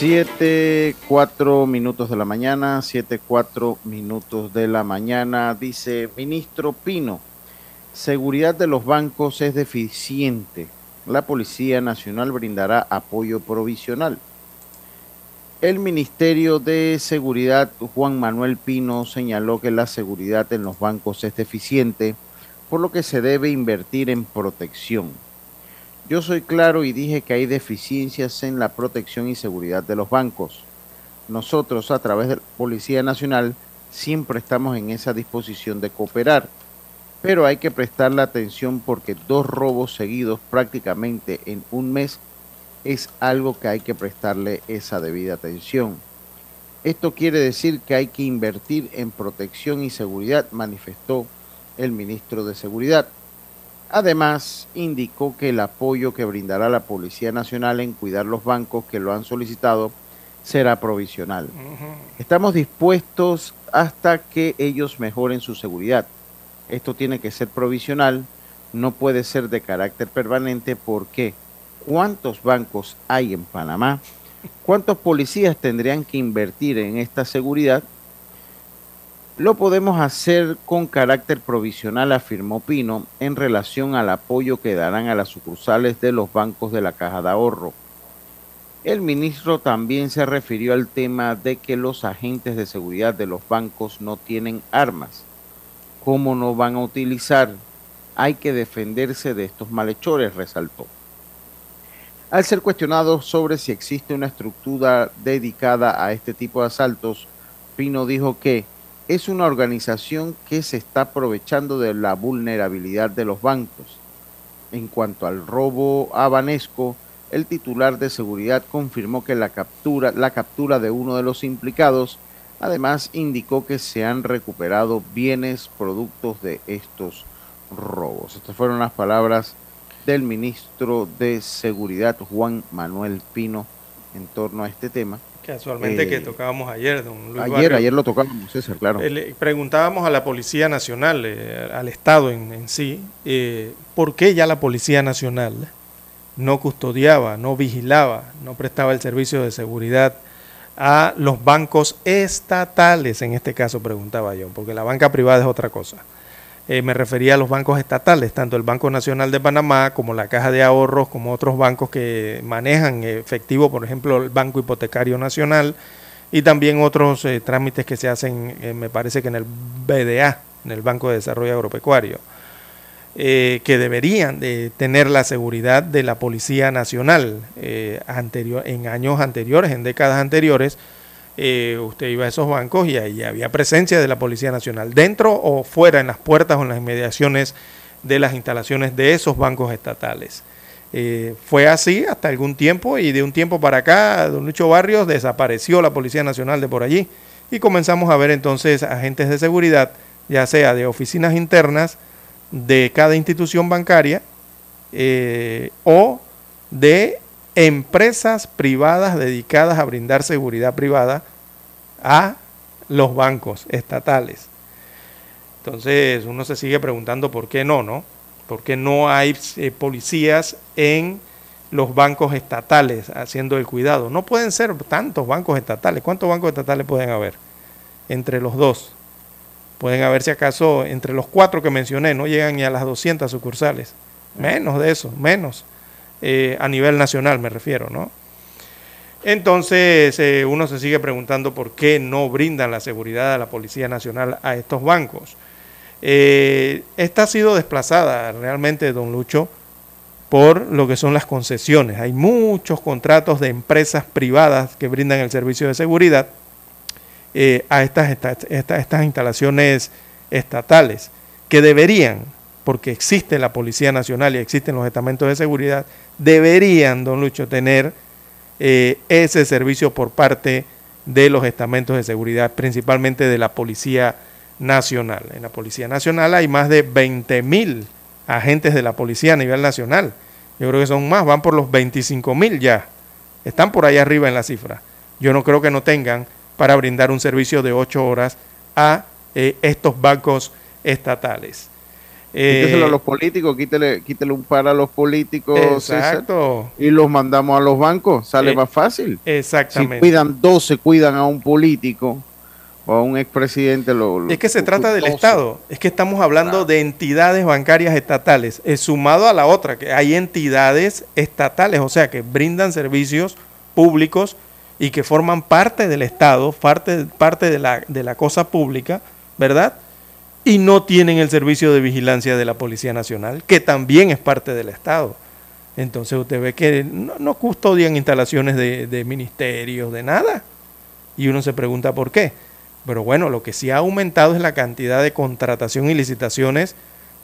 Siete, cuatro minutos de la mañana, siete, cuatro minutos de la mañana, dice ministro Pino, seguridad de los bancos es deficiente. La Policía Nacional brindará apoyo provisional. El Ministerio de Seguridad, Juan Manuel Pino, señaló que la seguridad en los bancos es deficiente, por lo que se debe invertir en protección. Yo soy claro y dije que hay deficiencias en la protección y seguridad de los bancos. Nosotros, a través de la Policía Nacional, siempre estamos en esa disposición de cooperar, pero hay que prestarle atención porque dos robos seguidos prácticamente en un mes es algo que hay que prestarle esa debida atención. Esto quiere decir que hay que invertir en protección y seguridad, manifestó el ministro de Seguridad. Además, indicó que el apoyo que brindará la Policía Nacional en cuidar los bancos que lo han solicitado será provisional. Estamos dispuestos hasta que ellos mejoren su seguridad. Esto tiene que ser provisional, no puede ser de carácter permanente porque ¿cuántos bancos hay en Panamá? ¿Cuántos policías tendrían que invertir en esta seguridad? Lo podemos hacer con carácter provisional, afirmó Pino, en relación al apoyo que darán a las sucursales de los bancos de la Caja de Ahorro. El ministro también se refirió al tema de que los agentes de seguridad de los bancos no tienen armas. ¿Cómo no van a utilizar? Hay que defenderse de estos malhechores, resaltó. Al ser cuestionado sobre si existe una estructura dedicada a este tipo de asaltos, Pino dijo que es una organización que se está aprovechando de la vulnerabilidad de los bancos. En cuanto al robo a Banesco, el titular de seguridad confirmó que la captura, la captura de uno de los implicados, además indicó que se han recuperado bienes productos de estos robos. Estas fueron las palabras del ministro de Seguridad, Juan Manuel Pino, en torno a este tema. Casualmente Eh, que tocábamos ayer, don Luis Ayer, Barrio. ayer lo tocábamos, César, claro. Eh, preguntábamos a la Policía Nacional, eh, al Estado en, en sí, eh, por qué ya la Policía Nacional no custodiaba, no vigilaba, no prestaba el servicio de seguridad a los bancos estatales, en este caso preguntaba yo, porque la banca privada es otra cosa. Eh, me refería a los bancos estatales, tanto el Banco Nacional de Panamá como la Caja de Ahorros, como otros bancos que manejan efectivo, por ejemplo, el Banco Hipotecario Nacional y también otros eh, trámites que se hacen, eh, me parece que en el BDA, en el Banco de Desarrollo Agropecuario, que deberían de tener la seguridad de la Policía Nacional anterior, en años anteriores, en décadas anteriores. Eh, usted iba a esos bancos y ahí había presencia de la Policía Nacional, dentro o fuera, en las puertas o en las inmediaciones de las instalaciones de esos bancos estatales. Eh, fue así hasta algún tiempo y de un tiempo para acá, don Lucho Barrios, desapareció la Policía Nacional de por allí y comenzamos a ver entonces agentes de seguridad, ya sea de oficinas internas de cada institución bancaria eh, o de empresas privadas dedicadas a brindar seguridad privada a los bancos estatales. Entonces uno se sigue preguntando por qué no, ¿no? ¿Por qué no hay eh, policías en los bancos estatales haciendo el cuidado? No pueden ser tantos bancos estatales. ¿Cuántos bancos estatales pueden haber entre los dos? Pueden haber, si acaso, entre los cuatro que mencioné, no llegan ni a las 200 sucursales. Menos de eso, menos. Eh, a nivel nacional me refiero, ¿no? Entonces eh, uno se sigue preguntando por qué no brindan la seguridad a la Policía Nacional a estos bancos. Eh, esta ha sido desplazada realmente, don Lucho, por lo que son las concesiones. Hay muchos contratos de empresas privadas que brindan el servicio de seguridad eh, a estas, esta- esta- estas instalaciones estatales, que deberían, porque existe la Policía Nacional y existen los estamentos de seguridad, deberían, don Lucho, tener eh, ese servicio por parte de los estamentos de seguridad, principalmente de la Policía Nacional. En la Policía Nacional hay más de 20 mil agentes de la policía a nivel nacional. Yo creo que son más, van por los 25 mil ya. Están por ahí arriba en la cifra. Yo no creo que no tengan para brindar un servicio de 8 horas a eh, estos bancos estatales. Eh, Quíteselo a los políticos, quítele, quítele un par a los políticos César, Exacto. y los mandamos a los bancos, sale Eh, más fácil. Exactamente. Si cuidan dos, se cuidan a un político o a un expresidente. Lo, lo- Es que se trata del. Estado. Es que estamos hablando de entidades bancarias estatales, eh, sumado a la otra, que hay entidades estatales, o sea, que brindan servicios públicos y que forman parte del Estado, parte, parte de, la, de la cosa pública, ¿verdad? Y no tienen el servicio de vigilancia de la Policía Nacional, que también es parte del Estado. Entonces usted ve que no, custodian instalaciones de, ministerios, de nada. Y uno se pregunta por qué. Pero bueno, lo que sí ha aumentado es la cantidad de contratación y licitaciones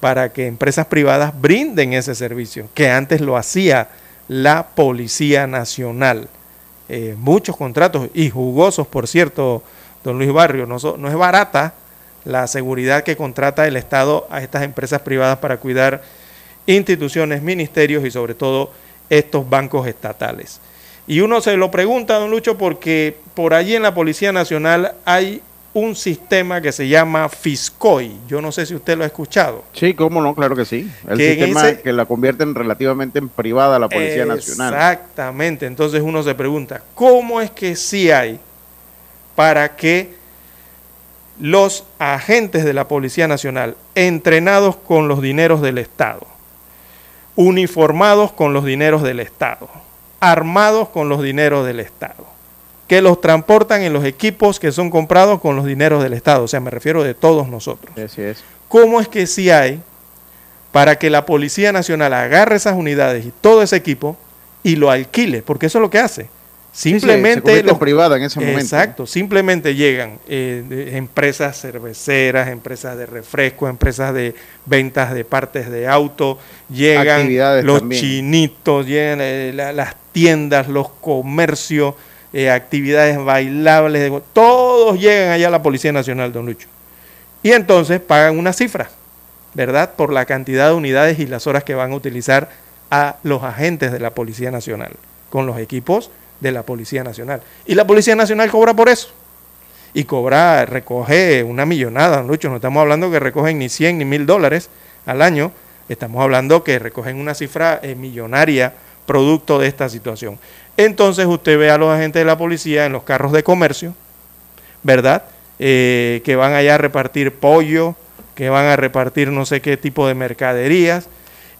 para que empresas privadas brinden ese servicio, que antes lo hacía la Policía Nacional. Eh, muchos contratos y jugosos, por cierto, don Luis Barrio, no es barata la seguridad que contrata el Estado a estas empresas privadas para cuidar instituciones, ministerios y sobre todo estos bancos estatales. Y uno se lo pregunta, don Lucho, porque por allí en la Policía Nacional hay un sistema que se llama FISCOI. Yo no sé si usted lo ha escuchado. Sí, cómo no, claro que sí. El Que sistema ese- que la convierten relativamente en privada la Policía Nacional. Exactamente. Entonces uno se pregunta, ¿cómo es que sí hay para que los agentes de la Policía Nacional, entrenados con los dineros del Estado, uniformados con los dineros del Estado, armados con los dineros del Estado, que los transportan en los equipos que son comprados con los dineros del Estado, o sea, me refiero de todos nosotros. Así es. ¿Cómo es que sí hay para que la Policía Nacional agarre esas unidades y todo ese equipo y lo alquile? Porque eso es lo que hace. Sí, sí, Simplemente en los- privada en ese momento. Exacto, simplemente llegan eh, de- empresas cerveceras, empresas de refresco, empresas de ventas de partes de auto, llegan Actividades los también. chinitos, llegan eh, la- las tiendas, los comercios, eh, actividades bailables, todos llegan allá a la Policía Nacional, don Lucho. Y entonces pagan una cifra, ¿verdad? Por la cantidad de unidades y las horas que van a utilizar a los agentes de la Policía Nacional, con los equipos de la Policía Nacional. Y la Policía Nacional cobra por eso. Y cobra, recoge una millonada, don Lucho. No estamos hablando que recogen ni 100 ni 1000 dólares al año. Estamos hablando que recogen una cifra eh, millonaria producto de esta situación. Entonces usted ve a los agentes de la policía en los carros de comercio, ¿verdad? Eh, que van allá a repartir pollo, que van a repartir no sé qué tipo de mercaderías,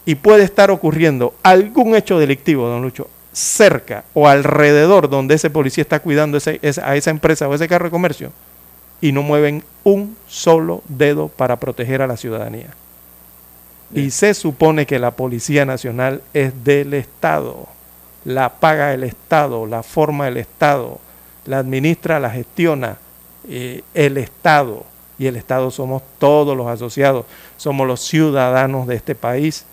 y puede estar ocurriendo algún hecho delictivo, don Lucho, cerca o alrededor donde ese policía está cuidando ese- esa- a esa empresa o ese carro de comercio, y no mueven un solo dedo para proteger a la ciudadanía. Y se supone que la Policía Nacional es del Estado, la paga el Estado, la forma el Estado, la administra, la gestiona eh, el Estado. Y el Estado somos todos los asociados, somos los ciudadanos de este país.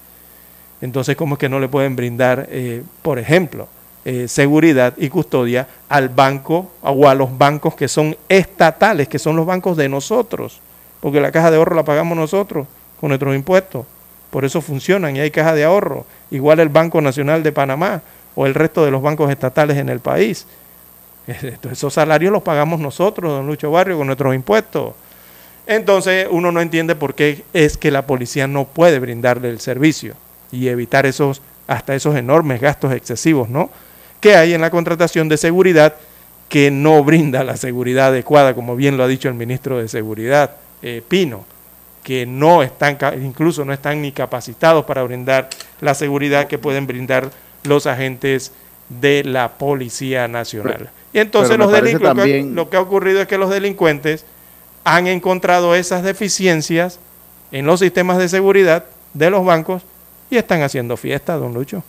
Entonces, ¿cómo es que no le pueden brindar, eh, por ejemplo, eh, seguridad y custodia al banco o a los bancos que son estatales, que son los bancos de nosotros? Porque la caja de ahorro la pagamos nosotros con nuestros impuestos. Por eso funcionan y hay caja de ahorro. Igual el Banco Nacional de Panamá o el resto de los bancos estatales en el país. Esos salarios los pagamos nosotros, don Lucho Barrio, con nuestros impuestos. Entonces uno no entiende por qué es que la policía no puede brindarle el servicio y evitar esos hasta esos enormes gastos excesivos, ¿no? Que hay en la contratación de seguridad que no brinda la seguridad adecuada, como bien lo ha dicho el ministro de Seguridad, eh, Pino, que no están, incluso no están ni capacitados para brindar la seguridad que pueden brindar los agentes de la Policía Nacional. Y entonces los delincuentes, también- lo que ha ocurrido es que los delincuentes han encontrado esas deficiencias en los sistemas de seguridad de los bancos y están haciendo fiesta, don Lucho.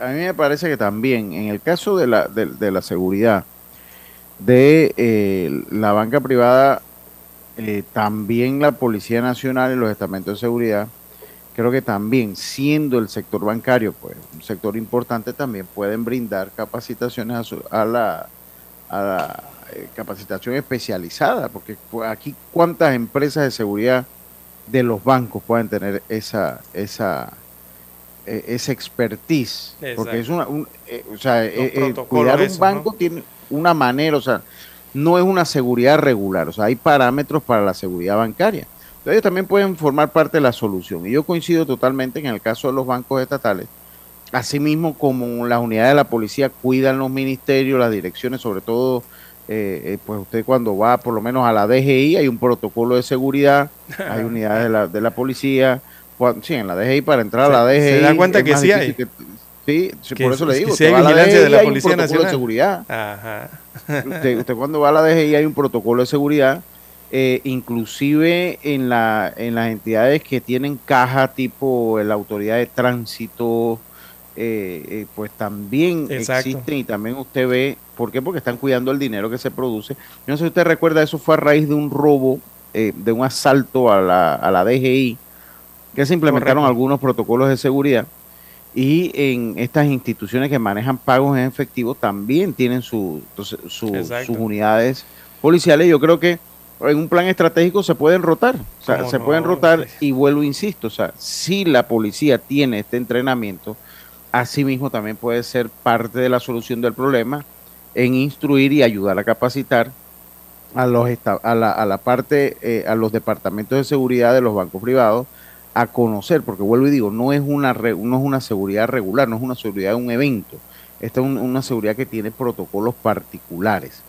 A mí me parece que también, en el caso de la, de, de la seguridad de eh, la banca privada, eh, también la Policía Nacional y los estamentos de seguridad, creo que también, siendo el sector bancario pues un sector importante, también pueden brindar capacitaciones a, su- a la, a la eh, capacitación especializada, porque aquí cuántas empresas de seguridad de los bancos pueden tener esa esa eh, esa expertise, porque es una, un- eh, o sea, eh, eh, cuidar un banco tiene una manera, o sea, no es una seguridad regular, o sea, hay parámetros para la seguridad bancaria. Entonces, ellos también pueden formar parte de la solución. Y yo coincido totalmente que en el caso de los bancos estatales, asimismo como las unidades de la policía cuidan los ministerios, las direcciones, sobre todo, eh, eh, pues usted cuando va por lo menos a la DGI hay un protocolo de seguridad, hay unidades de la, de la policía, cuan- sí, en la DGI para entrar a la DGI. se da cuenta que sí hay. que- sí, Que por eso le digo, si hay vigilancia de la Policía protocolo de Nacional. seguridad. Ajá. Usted, usted cuando va a la DGI hay un protocolo de seguridad, eh, inclusive en, la, en las entidades que tienen caja tipo la autoridad de tránsito, eh, eh, pues también Exacto. existen y también usted ve, ¿por qué? Porque están cuidando el dinero que se produce. Yo no sé si usted recuerda, eso fue a raíz de un robo, eh, de un asalto a la, a la DGI, que se implementaron Correcto. algunos protocolos de seguridad y en estas instituciones que manejan pagos en efectivo también tienen su, sus unidades policiales. Yo creo que en un plan estratégico se pueden rotar, o sea, ¿Cómo se no? pueden rotar y vuelvo, insisto, o sea, si la policía tiene este entrenamiento, asimismo también puede ser parte de la solución del problema en instruir y ayudar a capacitar a los a la, a la parte eh, a los departamentos de seguridad de los bancos privados a conocer porque vuelvo y digo no es una no es una seguridad regular no es una seguridad de un evento esta es un- una seguridad que tiene protocolos particulares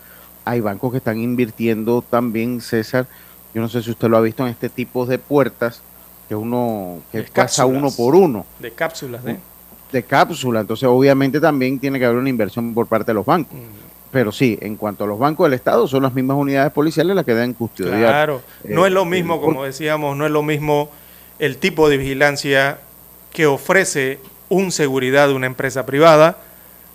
hay bancos que están invirtiendo también César yo no sé si usted lo ha visto en este tipo de puertas que uno que De pasa cápsulas. uno por uno De cápsulas, ¿eh? de cápsula. Entonces, obviamente también tiene que haber una inversión por parte de los bancos. Pero sí, en cuanto a los bancos del Estado, son las mismas unidades policiales las que deben custodiar. Claro, no eh, es lo mismo, el- como decíamos, no es lo mismo el tipo de vigilancia que ofrece un seguridad de una empresa privada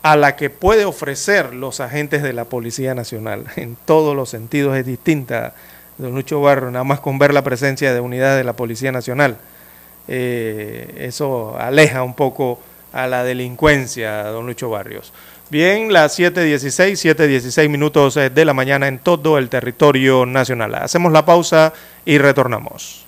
a la que puede ofrecer los agentes de la Policía Nacional. En todos los sentidos es distinta, don Lucho Barro, nada más con ver la presencia de unidades de la Policía Nacional. Eh, eso aleja un poco a la delincuencia, don Lucho Barrios. Bien, las 7.16, 7.16 minutos eh, de la mañana en todo el territorio nacional. Hacemos la pausa y retornamos.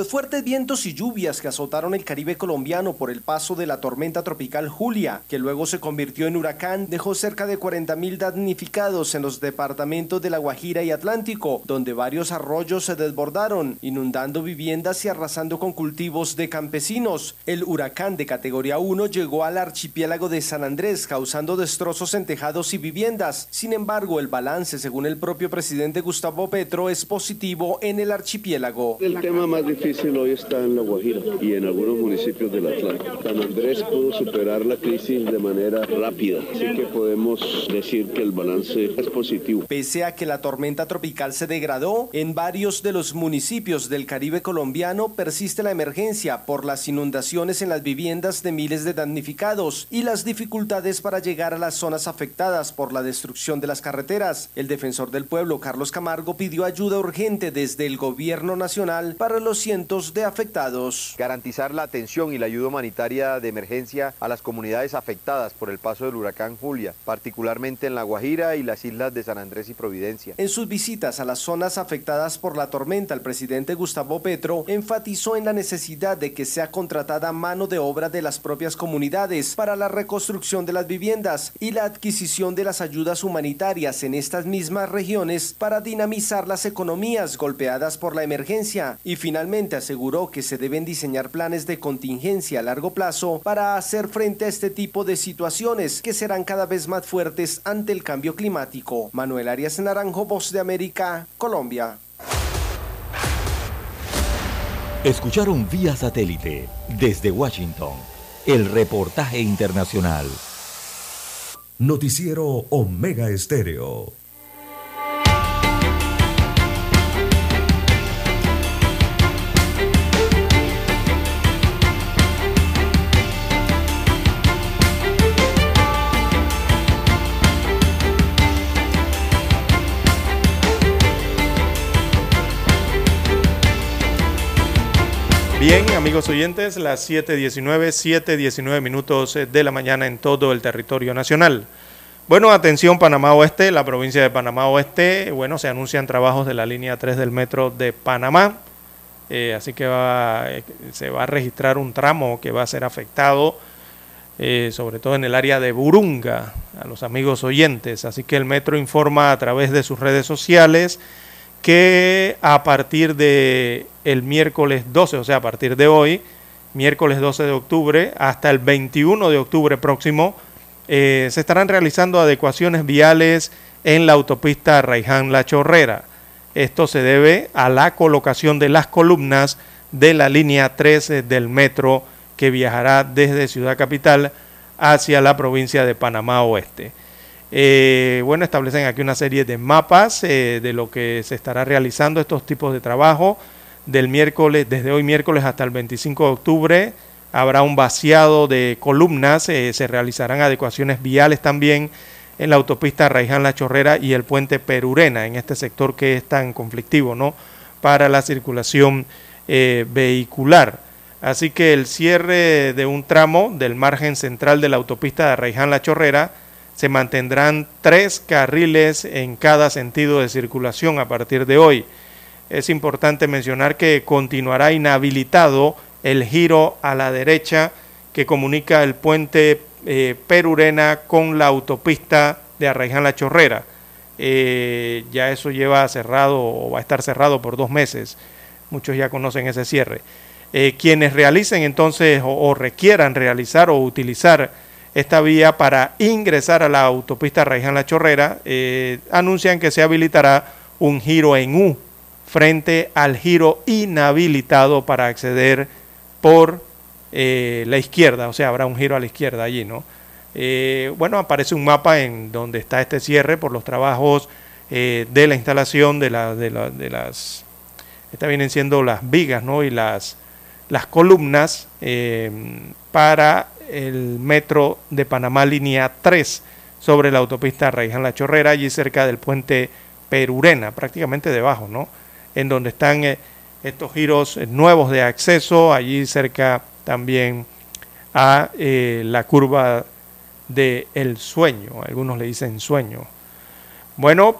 Los fuertes vientos y lluvias que azotaron el Caribe colombiano por el paso de la tormenta tropical Julia, que luego se convirtió en huracán, dejó cerca de 40.000 damnificados en los departamentos de La Guajira y Atlántico, donde varios arroyos se desbordaron, inundando viviendas y arrasando con cultivos de campesinos. El huracán de categoría 1 llegó al archipiélago de San Andrés, causando destrozos en tejados y viviendas. Sin embargo, el balance, según el propio presidente Gustavo Petro, es positivo en el archipiélago. El tema más difícil hoy está en La Guajira y en algunos municipios del Atlántico. San Andrés pudo superar la crisis de manera rápida, así que podemos decir que el balance es positivo. Pese a que la tormenta tropical se degradó, en varios de los municipios del Caribe colombiano persiste la emergencia por las inundaciones en las viviendas de miles de damnificados y las dificultades para llegar a las zonas afectadas por la destrucción de las carreteras. El defensor del pueblo, Carlos Camargo, pidió ayuda urgente desde el gobierno nacional para los cientos de afectados. Garantizar la atención y la ayuda humanitaria de emergencia a las comunidades afectadas por el paso del huracán Julia, particularmente en La Guajira y las islas de San Andrés y Providencia. En sus visitas a las zonas afectadas por la tormenta, el presidente Gustavo Petro enfatizó en la necesidad de que sea contratada mano de obra de las propias comunidades para la reconstrucción de las viviendas y la adquisición de las ayudas humanitarias en estas mismas regiones para dinamizar las economías golpeadas por la emergencia. Y finalmente, Aseguró que se deben diseñar planes de contingencia a largo plazo para hacer frente a este tipo de situaciones que serán cada vez más fuertes ante el cambio climático. Manuel Arias Naranjo, Voz de América, Colombia. Escucharon vía satélite desde Washington el reportaje internacional. Noticiero Omega Estéreo. Bien, amigos oyentes, las 7.19, 7.19 minutos de la mañana en todo el territorio nacional. Bueno, atención Panamá Oeste, la provincia de Panamá Oeste, bueno, se anuncian trabajos de la línea 3 del metro de Panamá, eh, así que eh, se va a registrar un tramo que va a ser afectado, eh, sobre todo en el área de Burunga, a los amigos oyentes, así que el metro informa a través de sus redes sociales que a partir de el miércoles 12, o sea, a partir de hoy, miércoles 12 de octubre, hasta el 21 de octubre próximo, eh, se estarán realizando adecuaciones viales en la autopista Raiján La Chorrera. Esto se debe a la colocación de las columnas de la línea 13 del metro que viajará desde Ciudad Capital hacia la provincia de Panamá Oeste. Eh, bueno, establecen aquí una serie de mapas eh, de lo que se estará realizando estos tipos de trabajo del miércoles, desde hoy miércoles hasta el 25 de octubre. Habrá un vaciado de columnas, eh, se realizarán adecuaciones viales también en la autopista Raiján La Chorrera y el puente Perurena, en este sector que es tan conflictivo, ¿no? Para la circulación vehicular. Así que el cierre de un tramo del margen central de la autopista de Raiján La Chorrera se mantendrán tres carriles en cada sentido de circulación a partir de hoy. Es importante mencionar que continuará inhabilitado el giro a la derecha que comunica el puente eh, Perurena con la autopista de Arraiján La Chorrera. Eh, ya eso lleva cerrado o va a estar cerrado por dos meses. Muchos ya conocen ese cierre. Eh, quienes realicen entonces o, o requieran realizar o utilizar esta vía para ingresar a la autopista Raiján La Chorrera, eh, anuncian que se habilitará un giro en U frente al giro inhabilitado para acceder por eh, la izquierda, o sea, habrá un giro a la izquierda allí, ¿no? Eh, bueno, aparece un mapa en donde está este cierre por los trabajos de la instalación de, de las, estas vienen siendo las vigas, ¿no? Y las, las columnas para el metro de Panamá línea 3 sobre la autopista Raiján La Chorrera, allí cerca del puente Perurena, prácticamente debajo, ¿no? En donde están eh, estos giros eh, nuevos de acceso, allí cerca también a eh, la curva de El Sueño, algunos le dicen sueño. Bueno,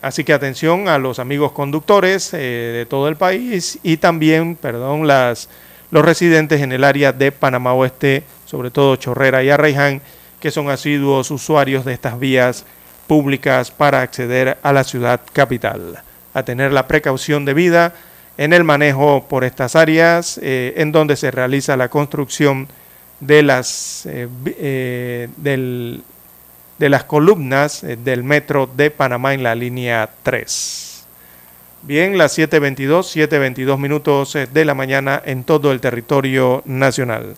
así que atención a los amigos conductores de todo el país y también, perdón, las los residentes en el área de Panamá Oeste, sobre todo Chorrera y Arraiján, que son asiduos usuarios de estas vías públicas para acceder a la ciudad capital. A tener la precaución debida en el manejo por estas áreas eh, en donde se realiza la construcción de las, eh, eh, de las columnas del metro de Panamá en la línea 3. Bien, las 7.22, 7.22 minutos eh, de la mañana en todo el territorio nacional.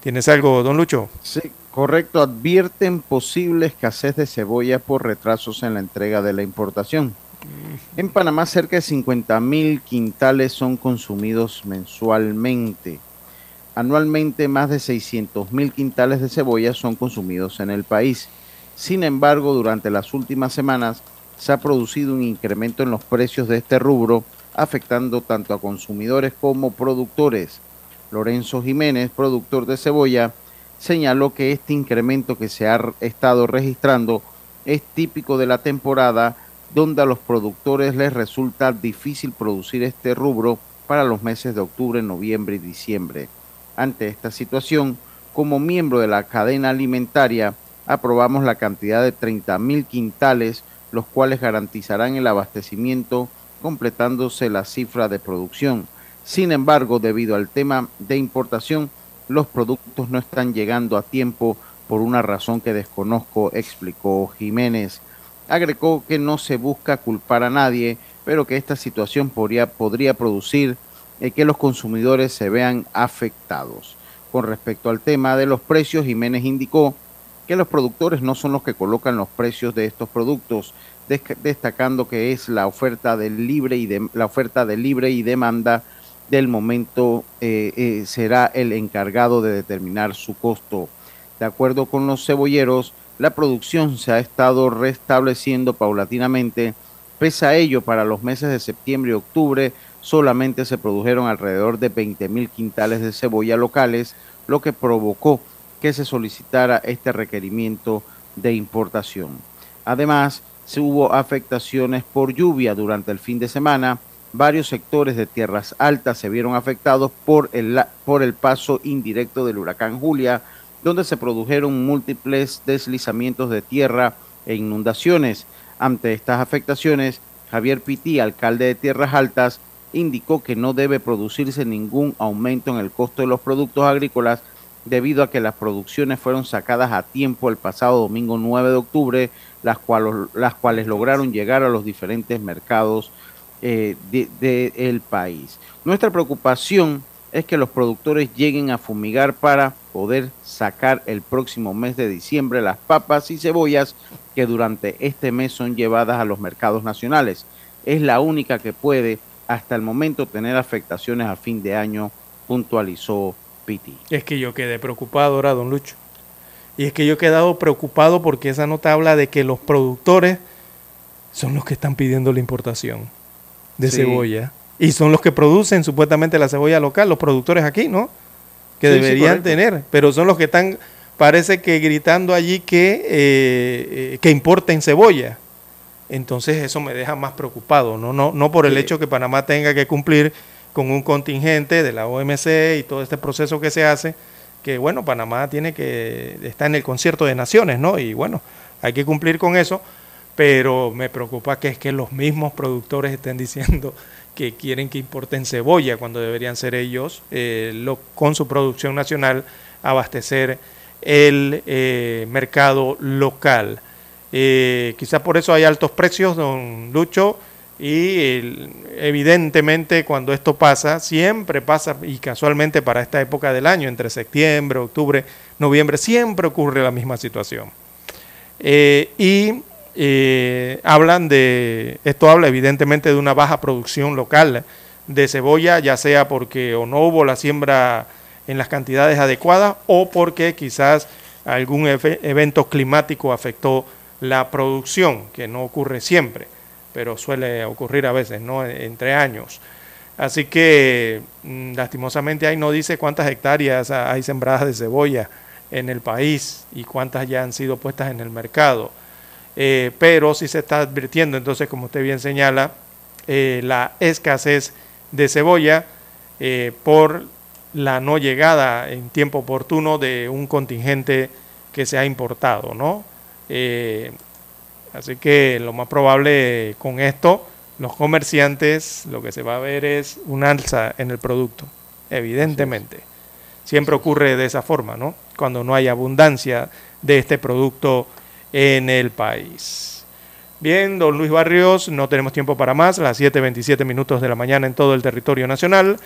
¿Tienes algo, don Lucho? Sí, correcto. Advierten posible escasez de cebolla por retrasos en la entrega de la importación. En Panamá cerca de 50 mil quintales son consumidos mensualmente. Anualmente más de 600 mil quintales de cebolla son consumidos en el país. Sin embargo, durante las últimas semanas se ha producido un incremento en los precios de este rubro, afectando tanto a consumidores como productores. Lorenzo Jiménez, productor de cebolla, señaló que este incremento que se ha estado registrando es típico de la temporada donde a los productores les resulta difícil producir este rubro para los meses de octubre, noviembre y diciembre. Ante esta situación, como miembro de la cadena alimentaria, aprobamos la cantidad de 30 mil quintales los cuales garantizarán el abastecimiento completándose la cifra de producción. Sin embargo, debido al tema de importación, los productos no están llegando a tiempo por una razón que desconozco, explicó Jiménez. Agregó que no se busca culpar a nadie, pero que esta situación podría, podría producir eh, que los consumidores se vean afectados. Con respecto al tema de los precios, Jiménez indicó que los productores no son los que colocan los precios de estos productos, destacando que es la oferta de libre y de, la oferta de libre y demanda del momento eh, eh, será el encargado de determinar su costo. De acuerdo con los cebolleros, la producción se ha estado restableciendo paulatinamente. Pese a ello, para los meses de septiembre y octubre solamente se produjeron alrededor de 20 mil quintales de cebolla locales, lo que provocó que se solicitara este requerimiento de importación. Además, se hubo afectaciones por lluvia durante el fin de semana, varios sectores de tierras altas se vieron afectados por el, por el paso indirecto del huracán Julia, donde se produjeron múltiples deslizamientos de tierra e inundaciones. Ante estas afectaciones, Javier Pití, alcalde de Tierras Altas, indicó que no debe producirse ningún aumento en el costo de los productos agrícolas debido a que las producciones fueron sacadas a tiempo el pasado domingo 9 de octubre, las, cuales lograron llegar a los diferentes mercados del eh, de, país. Nuestra preocupación es que los productores lleguen a fumigar para poder sacar el próximo mes de diciembre las papas y cebollas que durante este mes son llevadas a los mercados nacionales. Es la única que puede hasta el momento tener afectaciones a fin de año, puntualizó Piti. Es que yo quedé preocupado ahora, don Lucho. Y es que yo he quedado preocupado porque esa nota habla de que los productores son los que están pidiendo la importación de cebolla. Y son los que producen supuestamente la cebolla local, los productores aquí, ¿no? Que deberían tener, pero son los que están, parece que gritando allí que, eh, eh, que importen cebolla. Entonces eso me deja más preocupado, no, no, no por el hecho que Panamá tenga que cumplir con un contingente de la OMC y todo este proceso que se hace, que bueno, Panamá tiene que, está en el concierto de naciones, ¿no? Y bueno, hay que cumplir con eso, pero me preocupa que es que los mismos productores estén diciendo que quieren que importen cebolla cuando deberían ser ellos eh, con su producción nacional abastecer el eh, mercado local. Eh, quizás por eso hay altos precios, don Lucho, y evidentemente cuando esto pasa, siempre pasa, y casualmente para esta época del año, entre septiembre, octubre, noviembre, siempre ocurre la misma situación. y eh, hablan de, esto habla evidentemente de una baja producción local de cebolla, ya sea porque o no hubo la siembra en las cantidades adecuadas o porque quizás algún evento climático afectó la producción, que no ocurre siempre, pero suele ocurrir a veces, ¿no? Entre años. Así que mm, lastimosamente ahí no dice cuántas hectáreas hay sembradas de cebolla en el país y cuántas ya han sido puestas en el mercado. Eh, pero sí se está advirtiendo, entonces, como usted bien señala, eh, la escasez de cebolla eh, por la no llegada en tiempo oportuno de un contingente que se ha importado, ¿no? Así que lo más probable con esto, los comerciantes, lo que se va a ver es un alza en el producto, evidentemente. Siempre ocurre de esa forma, ¿no? Cuando no hay abundancia de este producto en el país. Bien, don Luis Barrios, no tenemos tiempo para más, las 7.27 minutos de la mañana en todo el territorio nacional.